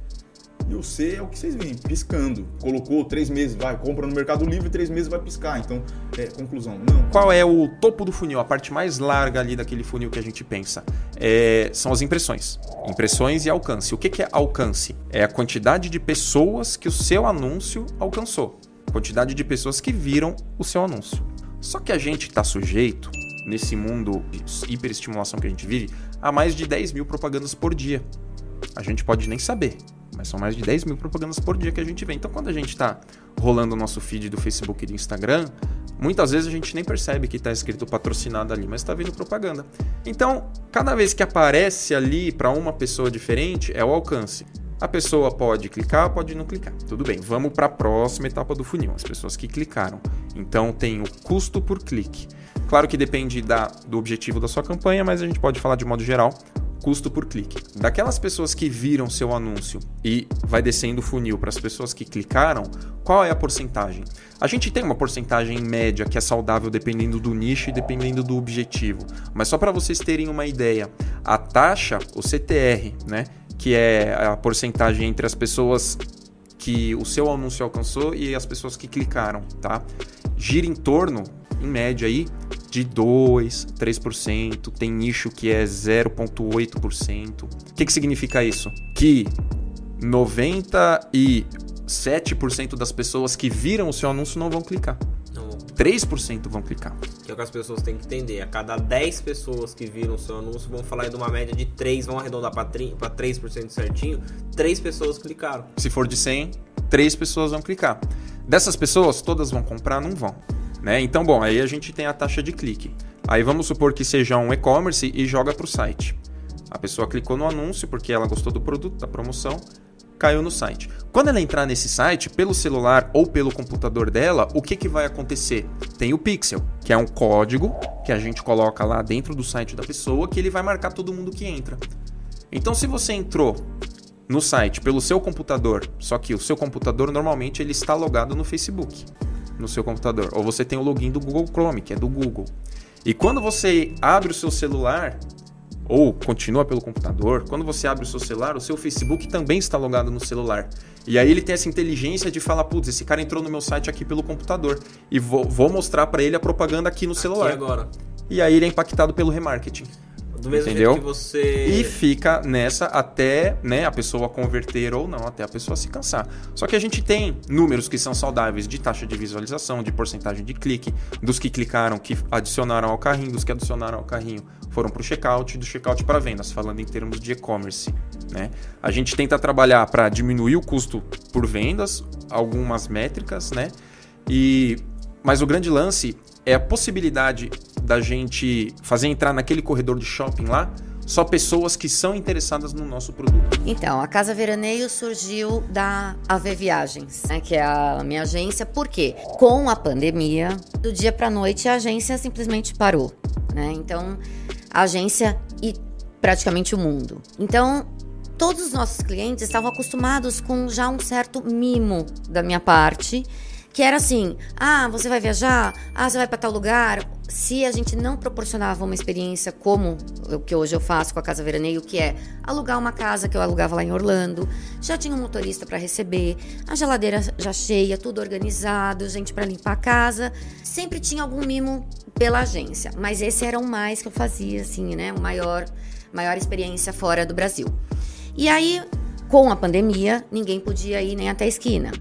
E o C é o que vocês veem, piscando. Colocou três meses, vai, compra no Mercado Livre, três meses vai piscar. Então, é, conclusão, não.
Qual é o topo do funil, a parte mais larga ali daquele funil que a gente pensa? É, são as impressões. Impressões e alcance. O que, que é alcance? É a quantidade de pessoas que o seu anúncio alcançou. Quantidade de pessoas que viram o seu anúncio. Só que a gente está sujeito, nesse mundo de hiperestimulação que a gente vive, a mais de 10 mil propagandas por dia. A gente pode nem saber, mas são mais de 10 mil propagandas por dia que a gente vê. Então, quando a gente está rolando o nosso feed do Facebook e do Instagram, muitas vezes a gente nem percebe que está escrito patrocinado ali, mas está vindo propaganda. Então, cada vez que aparece ali para uma pessoa diferente, é o alcance. A pessoa pode clicar, pode não clicar. Tudo bem, vamos para a próxima etapa do funil, as pessoas que clicaram. Então, tem o custo por clique. Claro que depende da, do objetivo da sua campanha, mas a gente pode falar de modo geral custo por clique. Daquelas pessoas que viram seu anúncio e vai descendo o funil para as pessoas que clicaram, qual é a porcentagem? A gente tem uma porcentagem média que é saudável dependendo do nicho e dependendo do objetivo. Mas só para vocês terem uma ideia, a taxa, o CTR, né, que é a porcentagem entre as pessoas que o seu anúncio alcançou e as pessoas que clicaram, tá? Gira em torno, em média aí, de 2, 3%, tem nicho que é 0,8%. O que, que significa isso? Que 97% das pessoas que viram o seu anúncio não vão clicar.
Não.
3% vão clicar.
Que é o que as pessoas têm que entender. A cada 10 pessoas que viram o seu anúncio, vão falar de uma média de 3, vão arredondar para 3% certinho, 3 pessoas clicaram.
Se for de 100, 3 pessoas vão clicar. Dessas pessoas, todas vão comprar? Não vão. Né? Então, bom, aí a gente tem a taxa de clique. Aí vamos supor que seja um e-commerce e joga para o site. A pessoa clicou no anúncio porque ela gostou do produto, da promoção, caiu no site. Quando ela entrar nesse site, pelo celular ou pelo computador dela, o que, que vai acontecer? Tem o Pixel, que é um código que a gente coloca lá dentro do site da pessoa que ele vai marcar todo mundo que entra. Então, se você entrou no site pelo seu computador, só que o seu computador normalmente ele está logado no Facebook no seu computador. Ou você tem o login do Google Chrome, que é do Google. E quando você abre o seu celular, ou continua pelo computador, quando você abre o seu celular, o seu Facebook também está logado no celular. E aí ele tem essa inteligência de falar, putz, esse cara entrou no meu site aqui pelo computador e vou, vou mostrar para ele a propaganda aqui no celular.
Aqui agora.
E aí ele é impactado pelo remarketing.
Do mesmo
Entendeu?
jeito que você.
E fica nessa até né, a pessoa converter ou não, até a pessoa se cansar. Só que a gente tem números que são saudáveis de taxa de visualização, de porcentagem de clique, dos que clicaram, que adicionaram ao carrinho, dos que adicionaram ao carrinho foram para o checkout, do checkout para vendas, falando em termos de e-commerce. Né? A gente tenta trabalhar para diminuir o custo por vendas, algumas métricas, né? E mas o grande lance é a possibilidade da gente fazer entrar naquele corredor de shopping lá só pessoas que são interessadas no nosso produto.
Então, a Casa Veraneio surgiu da AV Viagens, né, que é a minha agência, porque com a pandemia, do dia para noite a agência simplesmente parou, né? Então, a agência e praticamente o mundo. Então, todos os nossos clientes estavam acostumados com já um certo mimo da minha parte, que era assim: ah, você vai viajar? Ah, você vai para tal lugar? Se a gente não proporcionava uma experiência como o que hoje eu faço com a Casa Veraneio, que é alugar uma casa que eu alugava lá em Orlando, já tinha um motorista para receber, a geladeira já cheia, tudo organizado, gente para limpar a casa, sempre tinha algum mimo pela agência, mas esse era o mais que eu fazia, assim, né? O maior, maior experiência fora do Brasil. E aí, com a pandemia, ninguém podia ir nem até a esquina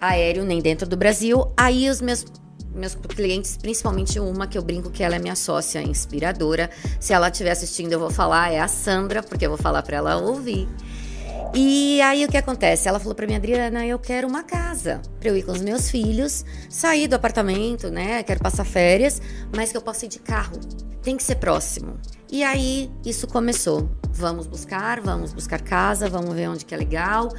aéreo nem dentro do Brasil. Aí os meus meus clientes, principalmente uma que eu brinco que ela é minha sócia inspiradora. Se ela estiver assistindo, eu vou falar, é a Sandra, porque eu vou falar para ela ouvir. E aí o que acontece? Ela falou para mim, Adriana, eu quero uma casa para eu ir com os meus filhos, sair do apartamento, né? Quero passar férias, mas que eu possa ir de carro. Tem que ser próximo. E aí isso começou. Vamos buscar, vamos buscar casa, vamos ver onde que é legal.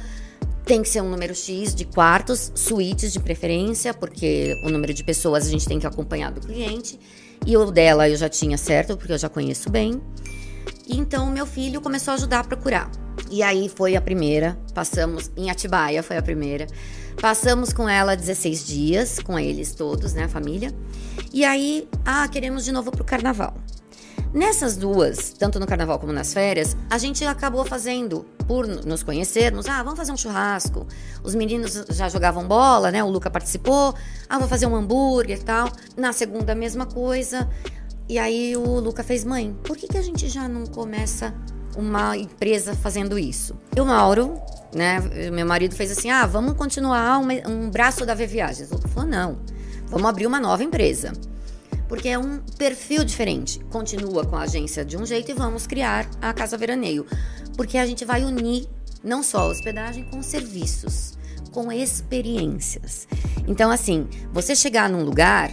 Tem que ser um número X de quartos, suítes de preferência, porque o número de pessoas a gente tem que acompanhar do cliente. E o dela eu já tinha certo, porque eu já conheço bem. E então meu filho começou a ajudar a procurar. E aí foi a primeira, passamos em Atibaia, foi a primeira. Passamos com ela 16 dias, com eles todos, né, a família. E aí, ah, queremos de novo pro carnaval. Nessas duas, tanto no carnaval como nas férias, a gente acabou fazendo, por nos conhecermos, ah, vamos fazer um churrasco. Os meninos já jogavam bola, né? O Luca participou. Ah, vou fazer um hambúrguer e tal. Na segunda, a mesma coisa. E aí o Luca fez, mãe, por que, que a gente já não começa uma empresa fazendo isso? E o Mauro, né? Meu marido fez assim: ah, vamos continuar um braço da V Viagens. O Luca falou: não, vamos abrir uma nova empresa. Porque é um perfil diferente. Continua com a agência de um jeito e vamos criar a Casa Veraneio. Porque a gente vai unir não só a hospedagem com serviços, com experiências. Então, assim, você chegar num lugar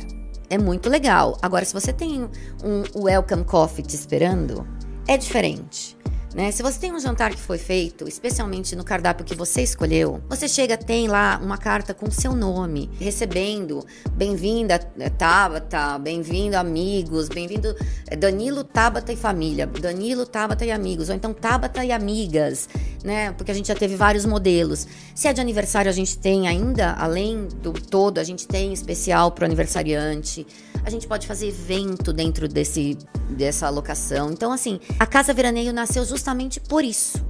é muito legal. Agora, se você tem um welcome coffee te esperando, é diferente. Né? Se você tem um jantar que foi feito, especialmente no cardápio que você escolheu, você chega, tem lá uma carta com seu nome, recebendo, bem-vinda eh, Tabata, bem-vindo amigos, bem-vindo eh, Danilo, Tabata e família, Danilo, Tabata e amigos, ou então Tabata e amigas, né? Porque a gente já teve vários modelos. Se é de aniversário, a gente tem ainda, além do todo, a gente tem especial para o aniversariante. A gente pode fazer evento dentro desse, dessa alocação. Então, assim, a Casa Veraneio nasceu justamente por isso.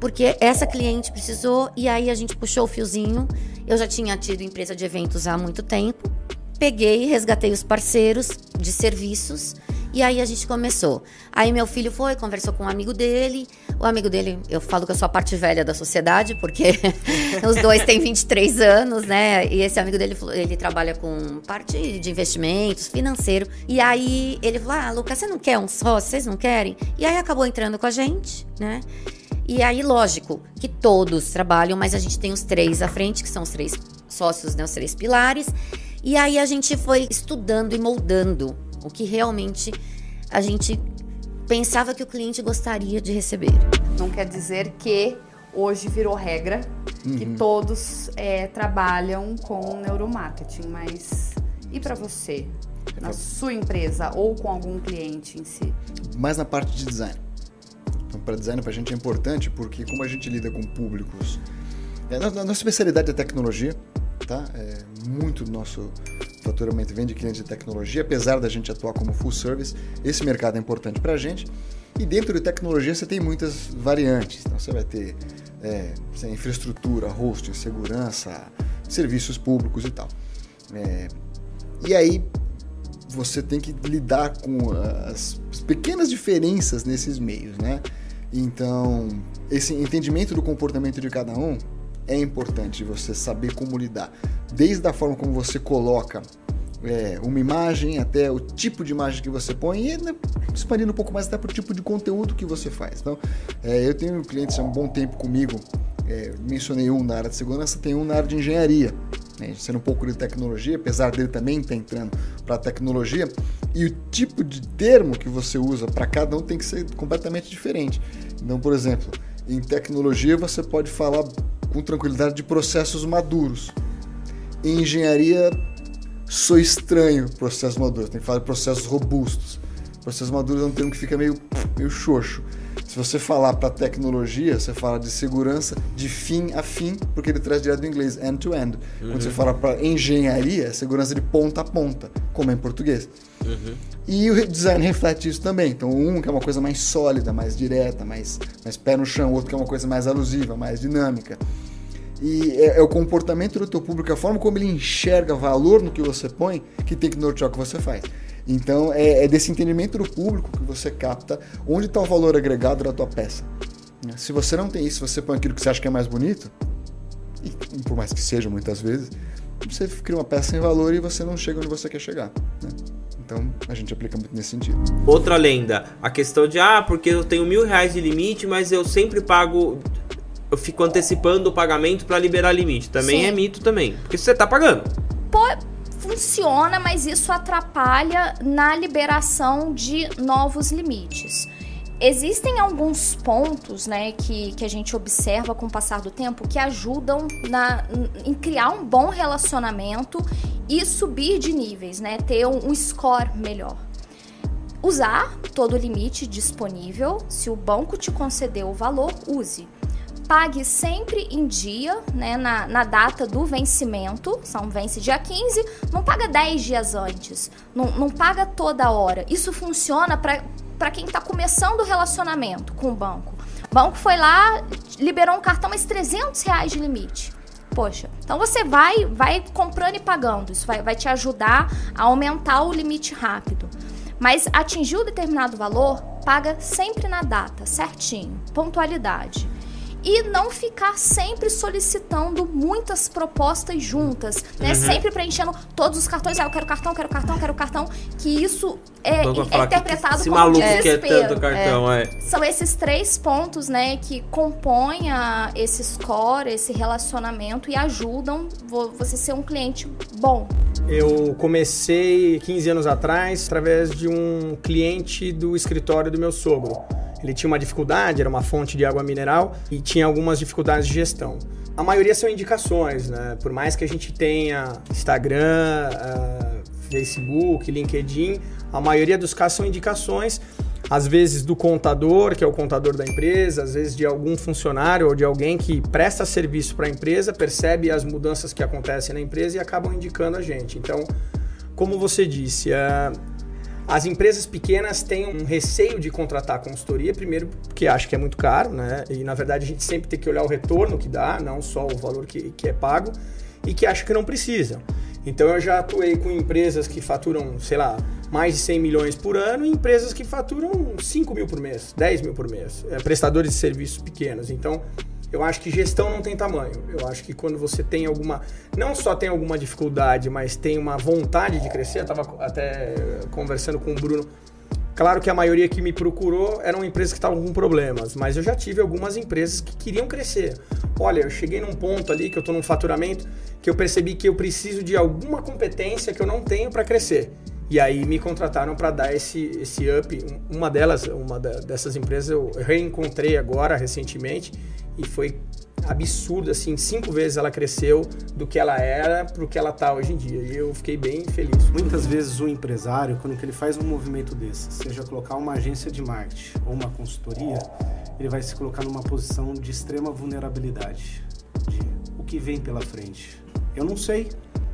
Porque essa cliente precisou e aí a gente puxou o fiozinho. Eu já tinha tido empresa de eventos há muito tempo. Peguei, resgatei os parceiros de serviços e aí a gente começou. Aí meu filho foi, conversou com um amigo dele. O amigo dele, eu falo que eu sou a parte velha da sociedade, porque os dois têm 23 anos, né? E esse amigo dele, ele trabalha com parte de investimentos, financeiro. E aí ele falou: Ah, Lucas, você não quer um sócio? Vocês não querem? E aí acabou entrando com a gente, né? E aí, lógico, que todos trabalham, mas a gente tem os três à frente, que são os três sócios, né, os três pilares. E aí a gente foi estudando e moldando o que realmente a gente pensava que o cliente gostaria de receber.
Não quer dizer que hoje virou regra que
Uhum.
todos é, trabalham com neuromarketing, mas e para você? Na sua empresa ou com algum cliente em si?
mais na parte de design. Então, para design, para a gente é importante porque, como a gente lida com públicos. É, a nossa especialidade é tecnologia, tá? É, muito do nosso faturamento vem de clientes de tecnologia, apesar da gente atuar como full service. Esse mercado é importante para a gente. E dentro de tecnologia você tem muitas variantes. Então, você vai ter é, infraestrutura, hosting, segurança, serviços públicos e tal. É, e aí, você tem que lidar com as pequenas diferenças nesses meios, né? Então, esse entendimento do comportamento de cada um é importante você saber como lidar, desde a forma como você coloca é, uma imagem até o tipo de imagem que você põe e né, expandindo um pouco mais até para o tipo de conteúdo que você faz. Então, é, eu tenho clientes há um bom tempo comigo, é, mencionei um na área de segurança, tem um na área de engenharia, né, sendo um pouco de tecnologia, apesar dele também estar entrando para tecnologia, e o tipo de termo que você usa para cada um tem que ser completamente diferente. Então, por exemplo, em tecnologia você pode falar com tranquilidade de processos maduros. Em engenharia, sou estranho processos maduros, tem que falar de processos robustos. Processos maduros é um termo que fica meio, meio xoxo. Se você falar para tecnologia, você fala de segurança de fim a fim, porque ele traz direto do inglês, end-to-end. Quando você
Uhum.
fala para engenharia, é segurança de ponta a ponta, como é em português.
Uhum.
E o design reflete isso também. Então, um que é uma coisa mais sólida, mais direta, mais, mais pé no chão, outro que é uma coisa mais alusiva, mais dinâmica. E é, é o comportamento do teu público, a forma como ele enxerga valor no que você põe, que tem que nortear o que você faz. Então, é, é desse entendimento do público que você capta onde está o valor agregado da tua peça. Se você não tem isso, você põe aquilo que você acha que é mais bonito, e por mais que seja muitas vezes, você cria uma peça sem valor e você não chega onde você quer chegar. né? Então, a gente aplica muito nesse sentido.
Outra lenda, a questão de ah, porque eu tenho mil reais de limite, mas eu sempre pago. Eu fico antecipando o pagamento para liberar limite. Também
Sim.
é mito também. Porque você tá pagando.
Pô, funciona, mas isso atrapalha na liberação de novos limites. Existem alguns pontos, né, que, que a gente observa com o passar do tempo que ajudam na, em criar um bom relacionamento e subir de níveis, né, ter um, score melhor. Usar todo o limite disponível. Se o banco te concedeu o valor, use. Pague sempre em dia, né, na, na data do vencimento. São vence dia 15, não paga 10 dias antes. Não, não paga toda hora. Isso funciona para
para quem está começando o relacionamento com o banco. O banco foi lá, liberou um cartão, mas 300 reais de limite. Poxa, então você vai, vai comprando e pagando. Isso vai, vai te ajudar a aumentar o limite rápido. Mas atingiu determinado valor, paga sempre na data, certinho, pontualidade e não ficar sempre solicitando muitas propostas juntas, né?
Uhum.
Sempre preenchendo todos os cartões. Ah, eu quero cartão, quero cartão, quero cartão. Que isso é, é
"Que-
interpretado
esse
como
maluco quer
desespero.
tanto cartão, é.
São esses três pontos, né, que compõem a- esse score, esse relacionamento e ajudam vo- você ser um cliente bom.
Eu comecei 15 anos atrás através de um cliente do escritório do meu sogro. Ele tinha uma dificuldade, era uma fonte de água mineral e tinha algumas dificuldades de gestão. A maioria são indicações, né? Por mais que a gente tenha Instagram, ah, Facebook, LinkedIn, a maioria dos casos são indicações, às vezes do contador, que é o contador da empresa, às vezes de algum funcionário ou de alguém que presta serviço para a empresa, percebe as mudanças que acontecem na empresa e acabam indicando a gente. Então, como você disse, ah, as empresas pequenas têm um receio de contratar consultoria, primeiro porque acham que é muito caro, né? E na verdade a gente sempre tem que olhar o retorno que dá, não só o valor que, que é pago, e que acham que não precisam. Então eu já atuei com empresas que faturam, sei lá, mais de 100 milhões por ano e empresas que faturam 5 mil por mês, 10 mil por mês, é, prestadores de serviços pequenos. Então eu acho que gestão não tem tamanho. Eu acho que quando você tem alguma. Não só tem alguma dificuldade, mas tem uma vontade de crescer. Eu estava até conversando com o Bruno. Claro que a maioria que me procurou eram empresas que estavam com problemas, mas eu já tive algumas empresas que queriam crescer. Olha, eu cheguei num ponto ali que eu estou num faturamento que eu percebi que eu preciso de alguma competência que eu não tenho para crescer. E aí me contrataram para dar esse, esse up. Uma delas, uma dessas empresas eu reencontrei agora recentemente e foi absurdo, assim, cinco vezes ela cresceu do que ela era pro que ela tá hoje em dia. E eu fiquei bem feliz.
Muitas vezes o empresário, quando ele faz um movimento desse, seja colocar uma agência de marketing ou uma consultoria, ele vai se colocar numa posição de extrema vulnerabilidade. De o que vem pela frente. Eu não sei.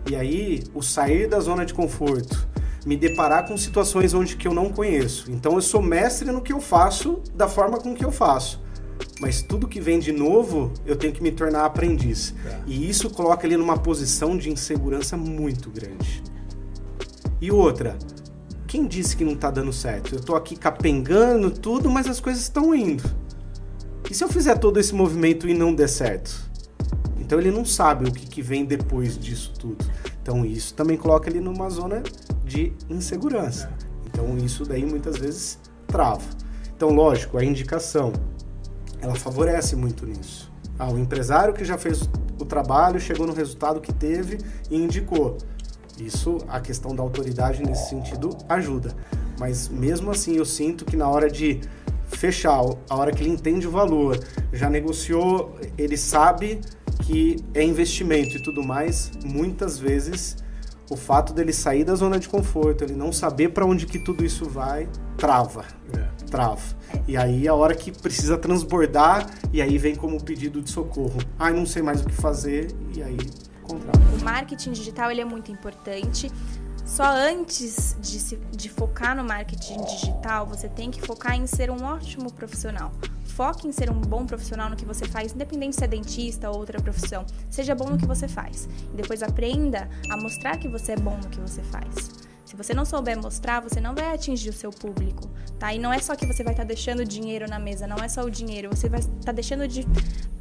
E aí, o sair da zona de conforto, me deparar com situações onde que eu não conheço. Então eu sou mestre no que eu faço, da forma com que eu faço. Mas tudo que vem de novo, eu tenho que me tornar aprendiz. E isso coloca ele numa posição de insegurança muito grande. E outra, quem disse que não tá dando certo? Eu tô aqui capengando tudo, mas as coisas estão indo. E se eu fizer todo esse movimento e não der certo? Então ele não sabe o que, que vem depois disso tudo. Então isso também coloca ele numa zona de insegurança. Então isso daí muitas vezes trava. Então, lógico, a indicação ela favorece muito nisso. Ah, o empresário que já fez o trabalho, chegou no resultado que teve e indicou. Isso, a questão da autoridade nesse sentido ajuda. Mas mesmo assim, eu sinto que na hora de fechar, a hora que ele entende o valor, já negociou, ele sabe que é investimento e tudo mais, muitas vezes o fato dele sair da zona de conforto, ele não saber para onde que tudo isso vai, trava. Trava. E aí a hora que precisa transbordar, e aí vem como pedido de socorro. Ai, não sei mais o que fazer, e aí contrata.
O marketing digital ele é muito importante. Só antes de, se- de focar no marketing digital, você tem que focar em ser um ótimo profissional. Foque em ser um bom profissional no que você faz, independente se é dentista ou outra profissão. Seja bom no que você faz. E depois aprenda a mostrar que você é bom no que você faz. Se você não souber mostrar, você não vai atingir o seu público, tá? E não é só que você vai estar deixando dinheiro na mesa, não é só o dinheiro, você vai estar deixando de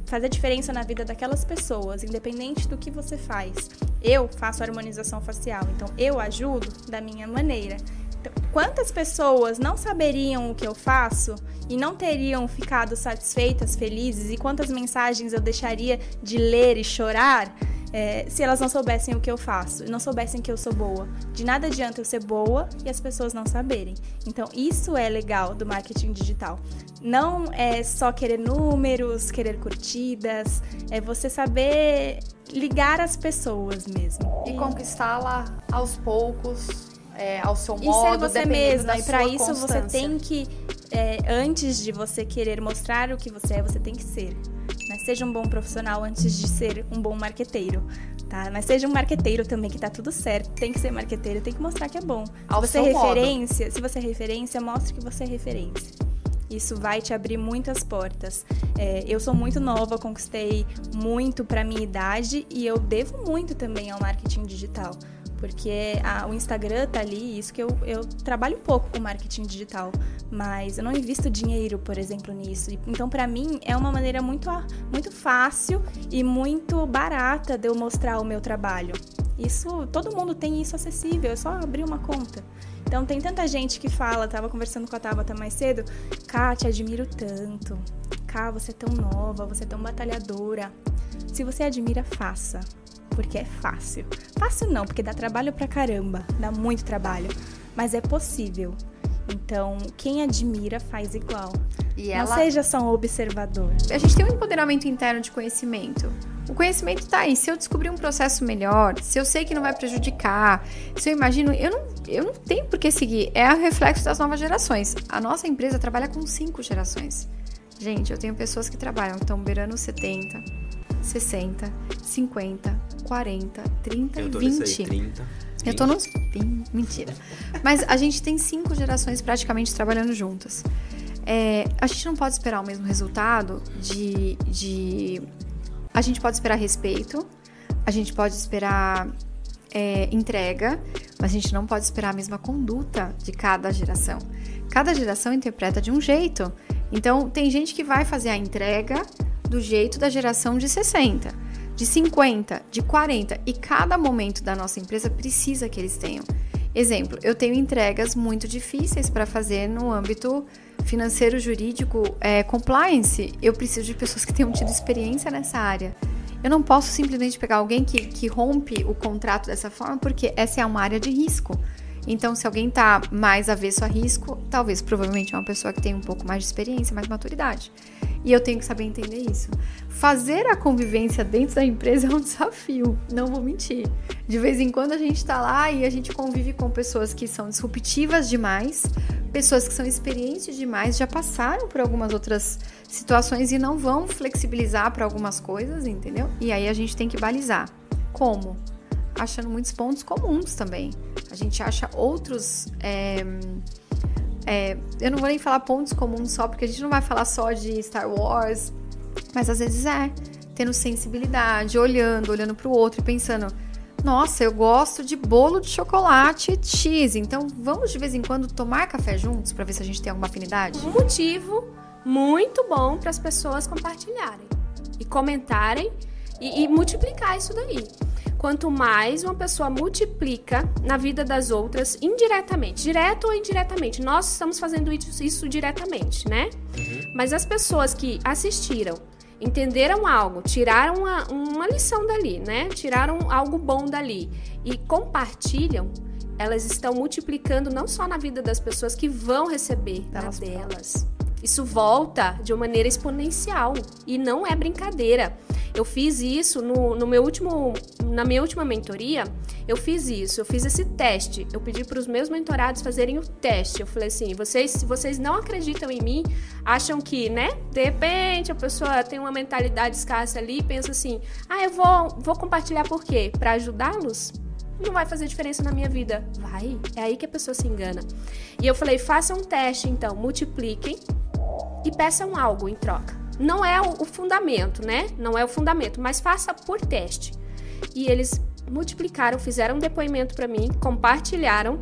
fazer diferença na vida daquelas pessoas, independente do que você faz. Eu faço harmonização facial, então eu ajudo da minha maneira. Então, quantas pessoas não saberiam o que eu faço e não teriam ficado satisfeitas, felizes, e quantas mensagens eu deixaria de ler e chorar é, se elas não soubessem o que eu faço, e não soubessem que eu sou boa. De nada adianta eu ser boa e as pessoas não saberem. Então, isso é legal do marketing digital. Não é só querer números, querer curtidas, é você saber ligar as pessoas mesmo.
E conquistá-la aos poucos, é, ao seu
E
modo,
ser você mesma. E pra
sua
isso você tem que, é, antes de você querer mostrar o que você é, você tem que ser. Seja um bom profissional antes de ser um bom marqueteiro. Tá? Mas seja um marqueteiro também, que tá tudo certo. Tem que ser marqueteiro, tem que mostrar que é bom. Se
Ao
você é
seu modo.
referência, se você é referência, mostre que você é referência. Isso vai te abrir muitas portas. É, eu sou muito nova, conquistei muito para minha idade e eu devo muito também ao marketing digital. Porque a- o Instagram tá ali, isso que eu, eu trabalho um pouco com marketing digital, mas eu não invisto dinheiro, por exemplo, nisso. Então, para mim, é uma maneira muito, muito fácil e muito barata de eu mostrar o meu trabalho. Isso, todo mundo tem isso acessível, é só abrir uma conta. Então tem tanta gente que fala, tava conversando com a Tabata mais cedo, Cá, te admiro tanto. Cá, você é tão nova, você é tão batalhadora. Se você admira, faça. Porque é fácil. Fácil não, porque dá trabalho pra caramba. Dá muito trabalho. Mas é possível. Então, quem admira faz igual.
E
não
ela-
seja só um observador.
A gente tem um empoderamento interno de conhecimento. O conhecimento tá aí. Se eu descobrir um processo melhor, se eu sei que não vai prejudicar, se eu imagino, eu não, eu não tenho por que seguir. É o reflexo das novas gerações. A nossa empresa trabalha com cinco gerações. Gente, eu tenho pessoas que trabalham, estão beirando 70, 60, 50, 40, 30
Eu
e
tô
20.
nesse aí, 30.
Eu tô nos. Vin- Mentira. Mas a gente tem cinco gerações praticamente trabalhando juntas. É, a gente não pode esperar o mesmo resultado de, de. A gente pode esperar respeito, a gente pode esperar é, entrega, mas a gente não pode esperar a mesma conduta de cada geração. Cada geração interpreta de um jeito. Então, tem gente que vai fazer a entrega do jeito da geração de 60, de 50, de 40, e cada momento da nossa empresa precisa que eles tenham. Exemplo, eu tenho entregas muito difíceis para fazer no âmbito financeiro, jurídico, é, compliance. Eu preciso de pessoas que tenham tido experiência nessa área. Eu não posso simplesmente pegar alguém que, que rompe o contrato dessa forma, porque essa é uma área de risco. Então, se alguém está mais avesso a risco, talvez, provavelmente, é uma pessoa que tem um pouco mais de experiência, mais maturidade. E eu tenho que saber entender isso. Fazer a convivência dentro da empresa é um desafio, não vou mentir. De vez em quando a gente está lá e a gente convive com pessoas que são disruptivas demais, pessoas que são experientes demais, já passaram por algumas outras situações e não vão flexibilizar para algumas coisas, entendeu? E aí a gente tem que balizar. Como? Achando muitos pontos comuns também. A gente acha outros. é, é, eu não vou nem falar pontos comuns só, porque a gente não vai falar só de Star Wars, mas às vezes é. Tendo sensibilidade, olhando, olhando pro outro e pensando: nossa, eu gosto de bolo de chocolate X, então vamos de vez em quando tomar café juntos para ver se a gente tem alguma afinidade?
Um motivo muito bom para as pessoas compartilharem e comentarem e, e multiplicar isso daí. Quanto mais uma pessoa multiplica na vida das outras indiretamente, direto ou indiretamente, nós estamos fazendo isso, isso diretamente, né? Mas as pessoas que assistiram, entenderam algo, tiraram uma, uma lição dali, né? Tiraram algo bom dali e compartilham, elas estão multiplicando não só na vida das pessoas que vão receber, na delas. Isso volta de uma maneira exponencial e não é brincadeira. Eu fiz isso no, no meu último, na minha última mentoria. Eu fiz isso, eu fiz esse teste. Eu pedi para os meus mentorados fazerem o teste. Eu falei assim: vocês, se vocês não acreditam em mim, acham que, né? De repente a pessoa tem uma mentalidade escassa ali e pensa assim: ah, eu vou, vou compartilhar por quê? Para ajudá-los? não vai fazer diferença na minha vida. Vai. É aí que a pessoa se engana. E eu falei: façam um teste, então, multipliquem e peçam algo em troca. Não é o, fundamento, né? Não é o fundamento, mas faça por teste. E eles multiplicaram, fizeram um depoimento para mim, compartilharam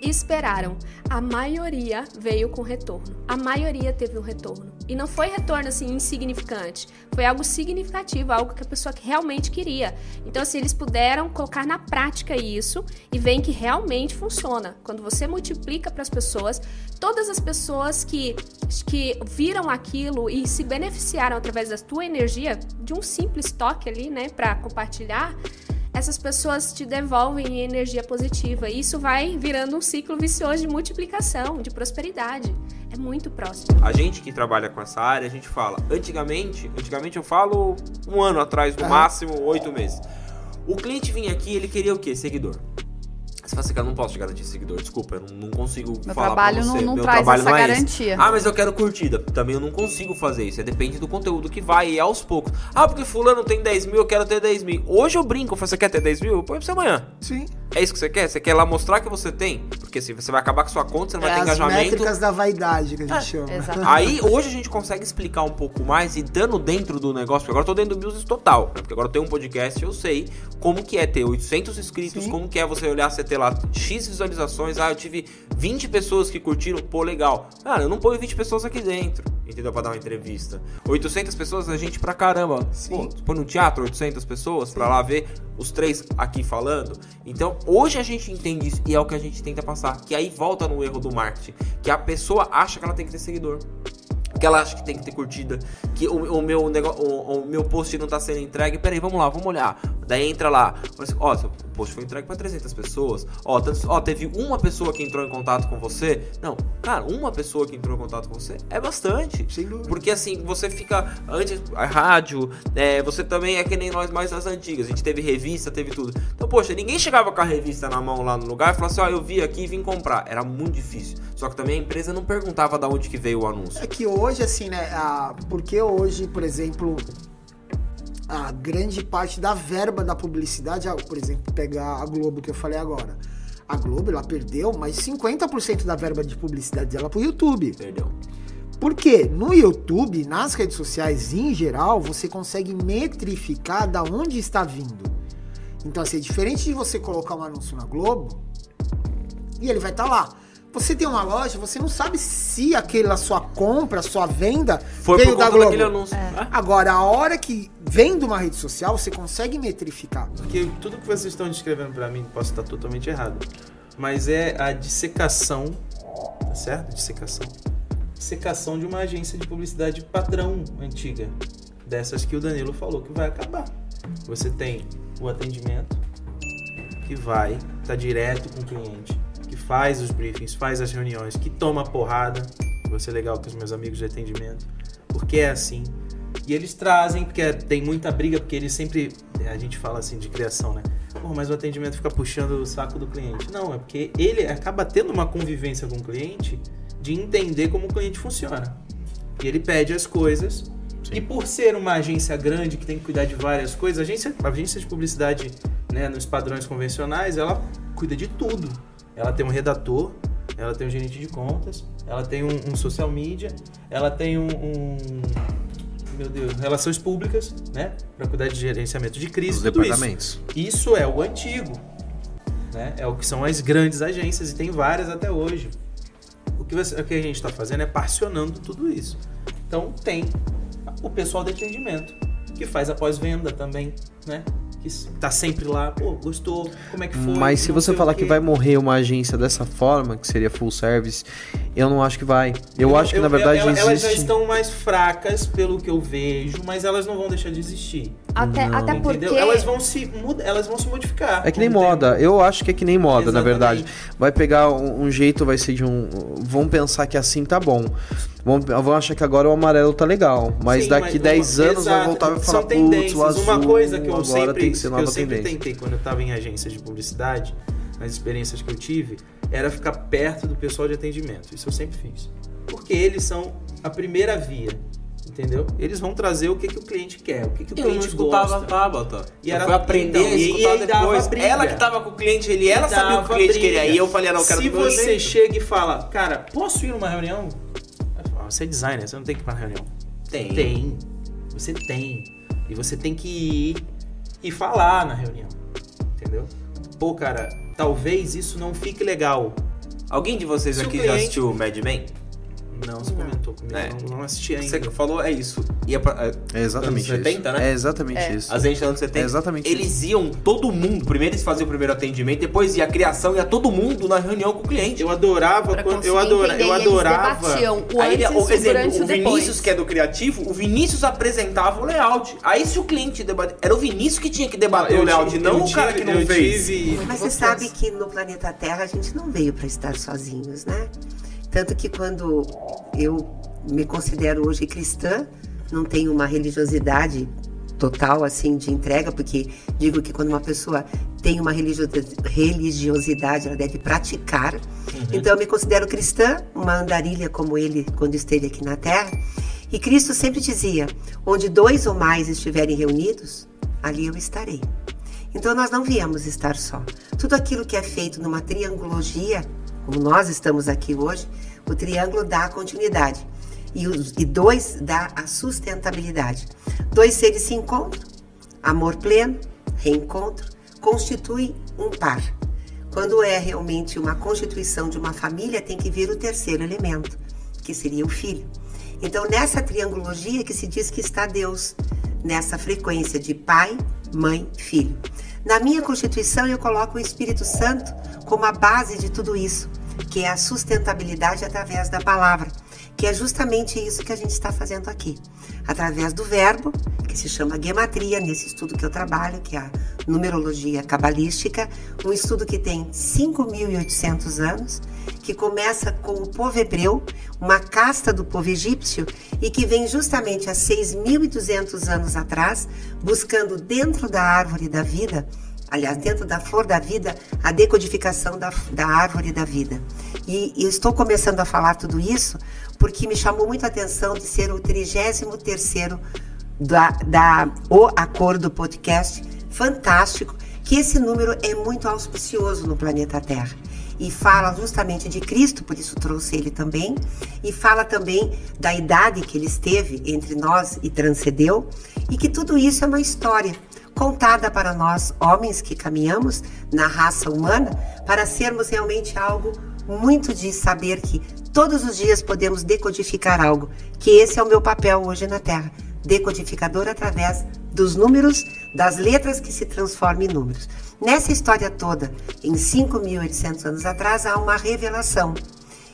e esperaram. A maioria veio com retorno. A maioria teve um retorno. E não foi retorno assim insignificante. Foi algo significativo, algo que a pessoa realmente queria. Então, assim, eles puderam colocar na prática isso e veem que realmente funciona. Quando você multiplica para as pessoas, todas as pessoas que, que viram aquilo e se beneficiaram através da tua energia, de um simples toque ali, né, para compartilhar, essas pessoas te devolvem energia positiva. E isso vai virando um ciclo vicioso de multiplicação, de prosperidade. É muito próximo.
A gente que trabalha com essa área, a gente fala. Antigamente, antigamente eu falo um ano atrás, no máximo oito meses. O cliente vinha aqui, ele queria o quê? Seguidor. Você fala assim, cara, não posso te garantir seguidor, desculpa, eu não, não consigo
Meu
falar
trabalho
pra
não-
você.
não
Meu
traz
trabalho
essa
não é
garantia.
esse. Ah, mas eu quero curtida. Também eu não consigo fazer isso. É depende do conteúdo que vai e é aos poucos. Ah, porque fulano tem 10 mil, eu quero ter 10 mil. Hoje eu brinco, eu falo, você quer ter 10 mil? Eu ponho pra você amanhã.
Sim.
É isso que você quer? Você quer lá mostrar que você tem? Porque assim, você vai acabar com sua conta, você não vai
É
ter
as
engajamento.
métricas da vaidade que a gente chama.
Aí, hoje a gente consegue explicar um pouco mais e dando dentro do negócio, porque agora eu tô dentro do business total, né? Porque agora eu tenho um podcast, eu sei como que é ter 800 inscritos, como que é você olhar, você ter lá X visualizações, ah, eu tive 20 pessoas que curtiram, pô, legal. Cara, eu não ponho 20 pessoas aqui dentro, entendeu? Pra dar uma entrevista. 800 pessoas é gente pra caramba. Pô, põe no teatro 800 pessoas pra lá ver os três aqui falando. Então, hoje a gente entende isso e é o que a gente tenta passar. Que aí volta no erro do marketing. Que a pessoa acha que ela tem que ter seguidor. Que ela acha que tem que ter curtida. Que o, o meu, negócio, o, o meu post não tá sendo entregue. Peraí, vamos lá, vamos olhar. Daí entra lá. Ó, seu post foi entregue pra 300 pessoas. Ó, tantos- ó, teve uma pessoa que entrou em contato com você. Não, cara, uma pessoa que entrou em contato com você é bastante. Porque assim, você fica. Antes, a rádio, é, você também é que nem nós mais das antigas. A gente teve revista, teve tudo. Então, poxa, ninguém chegava com a revista na mão lá no lugar e falava assim: ó, eu vi aqui e vim comprar. Era muito difícil. Só que também a empresa não perguntava da onde que veio o anúncio.
É que hoje, assim, né? A, porque hoje, por exemplo, a grande parte da verba da publicidade, por exemplo, pegar a Globo que eu falei agora. A Globo, ela perdeu mais 50% da verba de publicidade dela pro YouTube.
Perdeu.
Por quê? No YouTube, nas redes sociais em geral, você consegue metrificar da onde está vindo. Então, assim, é diferente de você colocar um anúncio na Globo e ele vai estar lá. Você tem uma loja, você não sabe se aquela sua compra, sua venda
Foi
veio
por
da
conta
Globo.
daquele anúncio. É.
Agora, a hora que vem de uma rede social, você consegue metrificar.
Porque tudo que vocês estão descrevendo pra mim, posso estar totalmente errado, mas é a dissecação, tá certo? Dissecação. Dissecação de uma agência de publicidade padrão antiga, dessas que o Danilo falou que vai acabar. Você tem o atendimento, que vai, tá direto com o cliente, faz os briefings, faz as reuniões, que toma porrada. Vou ser legal com os meus amigos de atendimento, porque é assim. E eles trazem, porque tem muita briga, porque eles sempre. A gente fala assim de criação, né? Pô, mas o atendimento fica puxando o saco do cliente. Não, é porque ele acaba tendo uma convivência com o cliente de entender como o cliente funciona. E ele pede as coisas. E por ser uma agência grande que tem que cuidar de várias coisas, a agência, a agência de publicidade, né, nos padrões convencionais, ela cuida de tudo. Ela tem um redator, ela tem um gerente de contas, ela tem um, um social media, ela tem um, um- meu Deus, relações públicas, né, para cuidar de gerenciamento de crise,
Os
tudo
departamentos.
Isso. Isso é o antigo, né? É o que são as grandes agências e tem várias até hoje. O que, você- o que a gente está fazendo é parcionando tudo isso. Então tem o pessoal de atendimento que faz a pós-venda também, né? Que tá sempre lá, pô, gostou, como é que foi?
Mas se você falar que vai morrer uma agência dessa forma, que seria full service, eu não acho que vai. Eu, acho que na verdade
ela- Elas já
existe.
estão mais fracas pelo que eu vejo, mas elas não vão deixar de existir.
Até,
Não.
até
Entendeu?
porque.
Elas vão se mud- elas vão se modificar.
É que nem
o tempo.
moda. Eu acho que é que nem moda, na verdade. Vai pegar um, um jeito, vai ser de um. Vão pensar que assim tá bom. Vão, vão achar que agora o amarelo tá legal. Mas
Sim,
daqui
mas
10
uma-
anos vai
exato,
voltar e falar, putz,
tendências.
o azul
Uma coisa que eu
agora
sempre,
tem que ser
que
nova
eu sempre
tendência.
tentei quando eu estava em agências de publicidade, nas experiências que eu tive, era ficar perto do pessoal de atendimento. Isso eu sempre fiz. Porque eles são a primeira via. Entendeu? Eles vão trazer o que, que o cliente quer, o que, que o
Eu não
cliente
escutava
gosta.
a Tabata.
E
eu
era
fui aprender
então,
a
e-
escutar
e aí dava
depois.
briga.
Ela que tava com o cliente, ele, ela sabia o que o cliente
briga.
queria. E eu falei, não, eu quero
Se você
jeito.
chega e fala, cara, posso ir numa reunião? Você é designer, você não tem que ir pra reunião.
Tem.
Tem. Você tem. E você tem que ir e falar na reunião. Entendeu? Pô, cara, talvez isso não fique legal.
Alguém de vocês
Se
aqui já
cliente-
assistiu Mad Men?
Não, você comentou comigo.
É.
Não, não assisti ainda.
Você falou é isso. Ia pra,
É exatamente
anos 70,
isso.
né?
É exatamente isso.
As agências anos 70.
É exatamente
Eles iam, todo mundo, primeiro eles faziam o primeiro atendimento, depois ia a criação, ia todo mundo na reunião com o cliente.
Eu adorava
Pra
quando eu, adora, eu
eles
adorava.
o Aí,
antes,
o exemplo, o
o depois.
Vinícius, que é do criativo, o Vinícius apresentava o layout. Aí se o cliente debater. Era o Vinícius que tinha que debater
Eu
o layout,
tive-
não o cara
tive-
que não fez.
tive-
Mas você sabe que no planeta Terra a gente não veio para estar sozinhos, né? Tanto que quando eu me considero hoje cristã, não tenho uma religiosidade total assim de entrega, porque digo que quando uma pessoa tem uma religio- religiosidade, ela deve praticar. Então eu me considero cristã, uma andarilha como ele quando esteve aqui na Terra. E Cristo sempre dizia: onde dois ou mais estiverem reunidos, ali eu estarei. Então nós não viemos estar só. Tudo aquilo que é feito numa triangologia, como nós estamos aqui hoje, o triângulo dá a continuidade. E, os, e dois dá a sustentabilidade. Dois seres se encontram, amor pleno, reencontro, constitui um par. Quando é realmente uma constituição de uma família, tem que vir o terceiro elemento, que seria o filho. Então, nessa triangologia que se diz que está Deus, nessa frequência de pai, mãe, filho. Na minha constituição, eu coloco o Espírito Santo como a base de tudo isso, que é a sustentabilidade através da palavra, que é justamente isso que a gente está fazendo aqui. Através do verbo, que se chama gematria, nesse estudo que eu trabalho, que é a numerologia cabalística, um estudo que tem 5.800 anos, que começa com o povo hebreu, uma casta do povo egípcio, e que vem justamente há 6.200 anos atrás, buscando dentro da árvore da vida, aliás, dentro da flor da vida, a decodificação da, da árvore da vida. E, e estou começando a falar tudo isso porque me chamou muito a atenção de ser o 33º da, da O Acordo Podcast, fantástico, que esse número é muito auspicioso no planeta Terra. E fala justamente de Cristo, por isso trouxe ele também, e fala também da idade que ele esteve entre nós e transcendeu, e que tudo isso é uma história contada para nós, homens que caminhamos na raça humana, para sermos realmente algo muito de saber que todos os dias podemos decodificar algo, que esse é o meu papel hoje na Terra, decodificador através dos números, das letras que se transformam em números. Nessa história toda, em 5.800 anos atrás, há uma revelação.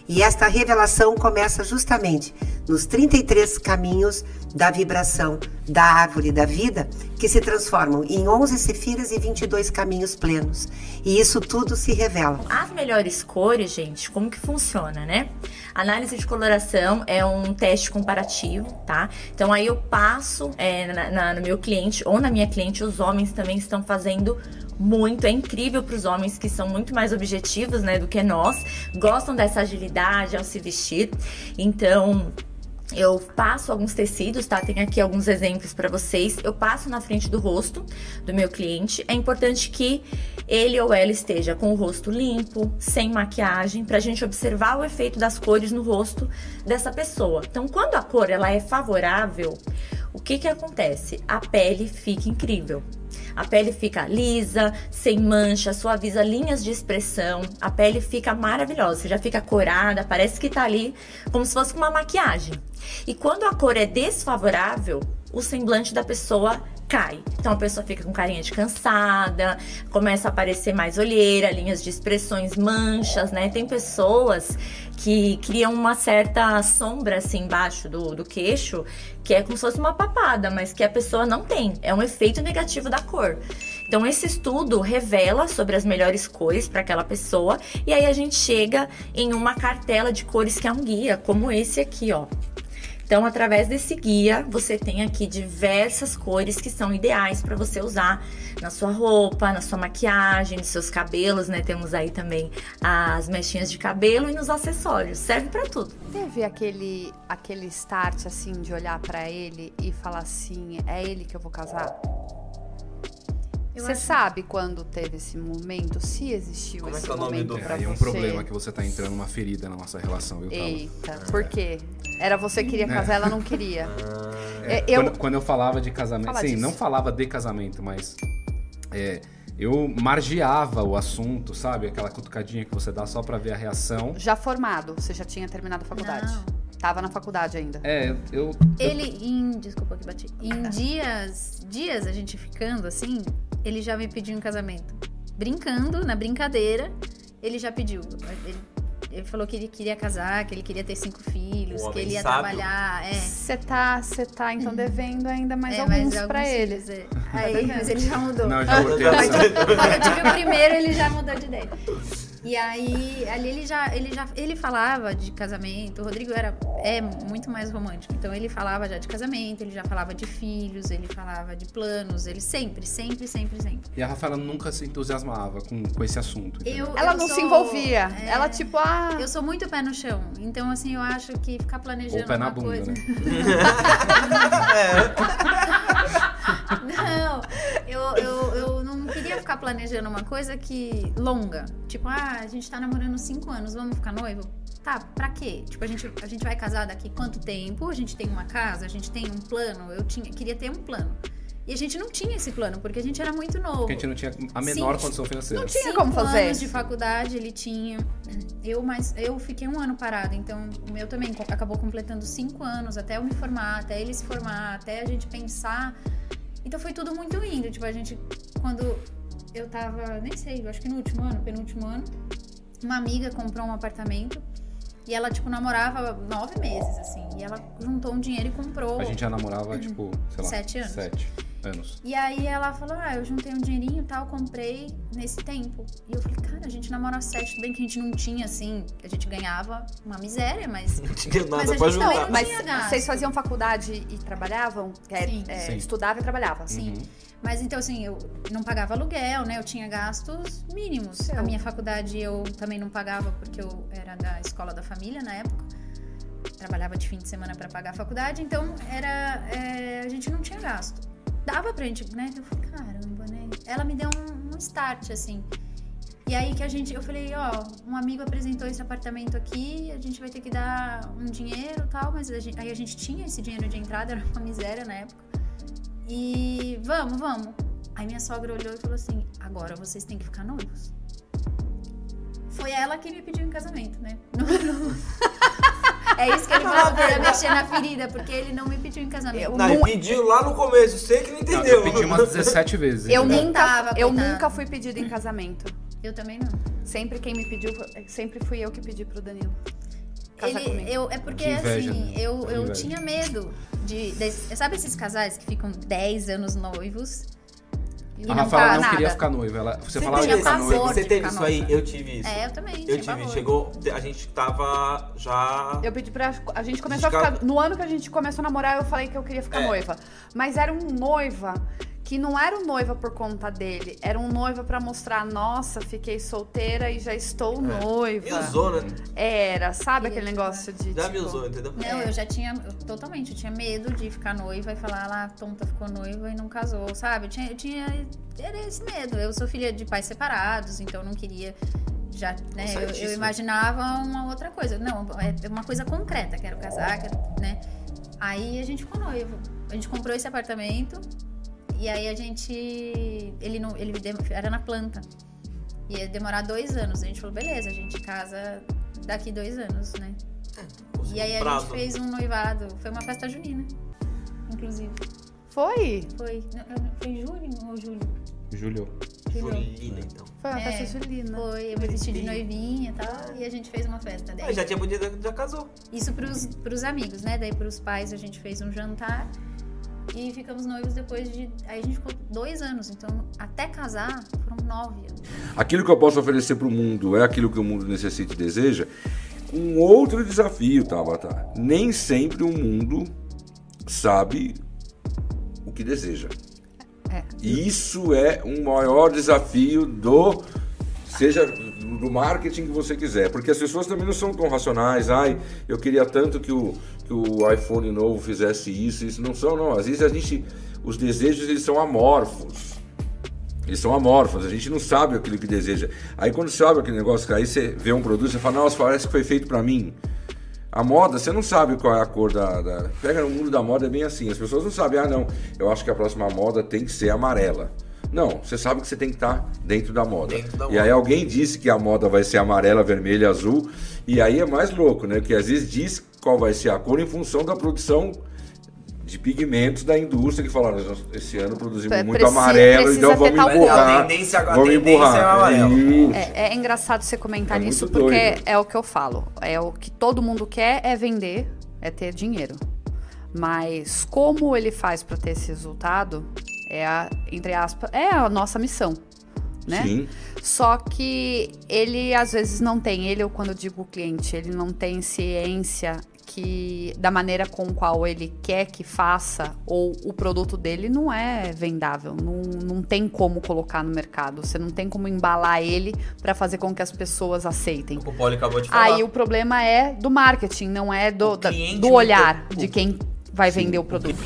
E esta revelação começa justamente nos 33 caminhos da vibração da árvore da vida, que se transformam em 11 sefiras e 22 caminhos plenos. E isso tudo se revela.
As melhores cores, gente, como que funciona, né? Análise de coloração é um teste comparativo, tá? Então aí eu passo é, na- na- no meu cliente ou na minha cliente, os homens também estão fazendo muito. É incrível para os homens que são muito mais objetivos, né, do que nós. Gostam dessa agilidade ao se vestir. Então, eu passo alguns tecidos, tá? Tem aqui alguns exemplos para vocês. Eu passo na frente do rosto do meu cliente. É importante que ele ou ela esteja com o rosto limpo, sem maquiagem, pra gente observar o efeito das cores no rosto dessa pessoa. Então, quando a cor ela é favorável, o que que acontece? A pele fica incrível. A pele fica lisa, sem mancha, suaviza linhas de expressão. A pele fica maravilhosa, você já fica corada, parece que tá ali como se fosse uma maquiagem. E quando a cor é desfavorável, o semblante da pessoa cai. Então a pessoa fica com carinha de cansada, começa a aparecer mais olheira, linhas de expressões, manchas, né? Tem pessoas que criam uma certa sombra assim embaixo do, do queixo, que é como se fosse uma papada, mas que a pessoa não tem. É um efeito negativo da cor. Então esse estudo revela sobre as melhores cores para aquela pessoa e aí a gente chega em uma cartela de cores que é um guia, como esse aqui, ó. Então, através desse guia, você tem aqui diversas cores que são ideais para você usar na sua roupa, na sua maquiagem, nos seus cabelos, né? Temos aí também as mechinhas de cabelo e nos acessórios. Serve para tudo.
Teve aquele, aquele start, assim, de olhar pra ele e falar assim, é ele que eu vou casar?
Eu
Você sabe quando teve esse momento? Se existiu
Como é
esse
que é o nome
momento
do-
pra
Aí é um problema que você tá entrando numa ferida na nossa relação, viu, Tala?
Eita, por quê? Era você que queria
É.
casar, ela não queria.
É,
É, eu-
quando, quando eu falava de casamento,
Fala
sim,
disso.
não falava de casamento, mas é, eu margeava o assunto, sabe? Aquela cutucadinha que você dá só pra ver a reação.
Já formado, você já tinha terminado a faculdade? Tava na faculdade ainda.
É, eu.
Ele, em. Desculpa que bati. Em dias, dias a gente ficando assim, ele já me pediu em casamento. Brincando, na brincadeira, ele já pediu. Ele, ele falou que ele queria casar, que ele queria ter cinco filhos,
Um
que ele ia
sábio.
trabalhar. É.
Você tá, você tá então devendo ainda mais
É,
alguns
alguns
ele.
é. Aí, mas ele já mudou.
Não, já voltei
eu tive o primeiro, ele já mudou de ideia. E aí, ali ele já, ele já, ele falava de casamento. O Rodrigo era, é muito mais romântico. Então ele falava já de casamento, ele já falava de filhos, ele falava de planos. Ele sempre, sempre, sempre, sempre.
E a Rafaela nunca se entusiasmava com, com esse assunto.
Eu,
Ela
eu
não se
sou-
envolvia.
é,
Ela, tipo, ah.
Eu sou muito pé no chão. Então, assim, eu acho que ficar planejando
Ou pé na
uma
bunda,
coisa.
né?
Não, eu, eu, eu não queria ficar planejando uma coisa que. longa. Tipo, ah, a gente tá namorando cinco anos, vamos ficar noivo? Tá, pra quê? Tipo, a gente, a gente vai casar daqui quanto tempo? A gente tem uma casa, a gente tem um plano. Eu tinha, queria ter um plano. E a gente não tinha esse plano, porque a gente era muito novo.
Porque a gente não tinha a menor
Sim.
condição financeira.
Não tinha como fazer. anos de faculdade ele tinha. Eu, mas eu fiquei um ano parada, então o meu também co- acabou completando cinco anos até eu me formar, até ele se formar, até a gente pensar. Então foi tudo muito indo. Tipo, a gente, quando eu tava, nem sei, eu acho que no último ano, penúltimo ano, uma amiga comprou um apartamento. E ela, tipo, namorava nove meses, assim. E ela juntou um dinheiro e comprou.
A gente já namorava, tipo, sei lá.
Sete anos.
Sete anos.
E aí ela falou, ah, eu juntei um dinheirinho e tal, comprei nesse tempo. E eu falei, cara, a gente namora sete, tudo bem que a gente não tinha, assim, a gente ganhava uma miséria, mas... Não
tinha
mas a gente também não
Mas
tinha gasto.
vocês faziam faculdade e trabalhavam? É,
Sim.
é,
Sim.
Estudava e trabalhava?
Sim. Mas então, assim, eu não pagava aluguel, né? Eu tinha gastos mínimos. A minha faculdade eu também não pagava porque eu era da escola da família na época. Trabalhava de fim de semana para pagar a faculdade, então era. é, a gente não tinha gasto. Dava pra gente, né? Eu falei, caramba, né? Ela me deu um, um start, assim. E aí que a gente, eu falei, ó, um amigo apresentou esse apartamento aqui, a gente vai ter que dar um dinheiro tal, mas a gente- aí a gente tinha esse dinheiro de entrada, era uma miséria na época. E vamos, vamos. Aí minha sogra olhou e falou assim: agora vocês têm que ficar noivos. Foi ela que me pediu em casamento, né? Não- É isso que ele falou para mexer na ferida, porque ele não me pediu em casamento.
Não, ele pediu lá no começo, você que não entendeu.
eu pedi umas 17 vezes.
Eu
Nem
nunca,
tava,
eu nunca fui pedida em casamento.
Eu também não.
Sempre quem me pediu, sempre fui eu que pedi pro Danilo.
Ele, eu, é porque
Que inveja,
assim,
né?
eu, eu tinha medo de, de- Sabe esses casais que ficam 10 anos noivos? E
A Rafaela
fala
não
nada?
queria ficar noiva. Ela, você,
Você
falava que ia ficar noiva.
Você teve isso aí? Eu tive isso.
É, eu também,
Eu tive.
pavor.
Chegou. A gente tava já.
Eu pedi pra. A gente começou a
Ficar-
ficar. No ano que a gente começou a namorar, eu falei que eu queria ficar
É.
noiva. Mas era um noiva que não era um noiva por conta dele. Era um noiva pra mostrar, nossa, fiquei solteira e já estou noiva.
Me usou, né?
Era, sabe aquele negócio de.
Já
tipo,
me usou, entendeu?
Não, eu já tinha, eu, totalmente, eu tinha medo de ficar noiva e falar, "Ah lá, a tonta ficou noiva e não casou, sabe? Eu tinha, eu tinha, era esse medo. Eu sou filha de pais separados, então eu não queria, já, né? Eu, eu
Certíssimo.
imaginava uma outra coisa. Não, é uma coisa concreta, quero casar, quero, né? Aí a gente ficou noivo. A gente comprou esse apartamento e aí a gente, ele não, ele era na planta. Ia demorar dois anos. A gente falou, beleza, a gente casa daqui dois anos, né? E aí a
prazo.
gente fez um noivado. Foi uma festa junina, inclusive.
Foi?
Foi. Não, Foi em junho ou julho?
Julho.
Julina, então.
Foi uma
É,
festa julina.
Foi, eu me vesti de noivinha e tal. E a gente fez uma festa. Daí.
Ah, já tinha podido, já casou.
Isso pros, pros amigos, né? Daí pros pais a gente fez um jantar. E ficamos noivos depois de. Aí a gente ficou dois anos. Então, até casar, foram nove anos.
Aquilo que eu posso oferecer para o mundo é aquilo que o mundo necessita e deseja. Um outro desafio, Tabata. Nem sempre o mundo sabe o que deseja. Isso é um maior desafio do seja do marketing que você quiser, porque as pessoas também não são tão racionais. Ai, eu queria tanto que o, que o iPhone novo fizesse isso, isso não são, não. Às vezes a gente, os desejos eles são amorfos. Eles são amorfos, a gente não sabe aquilo que deseja. Aí quando você abre aquele negócio, aí você vê um produto, você fala, nossa, parece que foi feito pra mim. A moda, você não sabe qual é a cor da, da- Pega no mundo da moda, é bem assim. As pessoas não sabem, ah, não, eu acho que a próxima moda tem que ser amarela. Não, você sabe que você tem que estar dentro da moda.
Dentro da
e
moda.
aí alguém disse que a moda vai ser amarela, vermelha, azul. E aí é mais louco, né? Que às vezes diz qual vai ser a cor em função da produção de pigmentos da indústria que falaram, "Nós esse ano produzimos
É,
muito amarelo,
precisa
então vamos empurrar.
A tendência- a
vamos
tendência
empurrar.
é.
É, é engraçado você comentar
É
nisso, porque
doido.
é o que eu falo. É o que todo mundo quer é vender, é ter dinheiro. Mas como ele faz para ter esse resultado, é a, entre aspas, é a nossa missão. né?
Sim.
Só que ele às vezes não tem, ele ou quando eu digo cliente, ele não tem ciência que da maneira com qual ele quer que faça ou o produto dele não é vendável, não, não tem como colocar no mercado, você não tem como embalar ele para fazer com que as pessoas aceitem.
O Poli acabou de falar.
Aí o problema é do marketing, não é do, da- do olhar de quem vai vender o produto.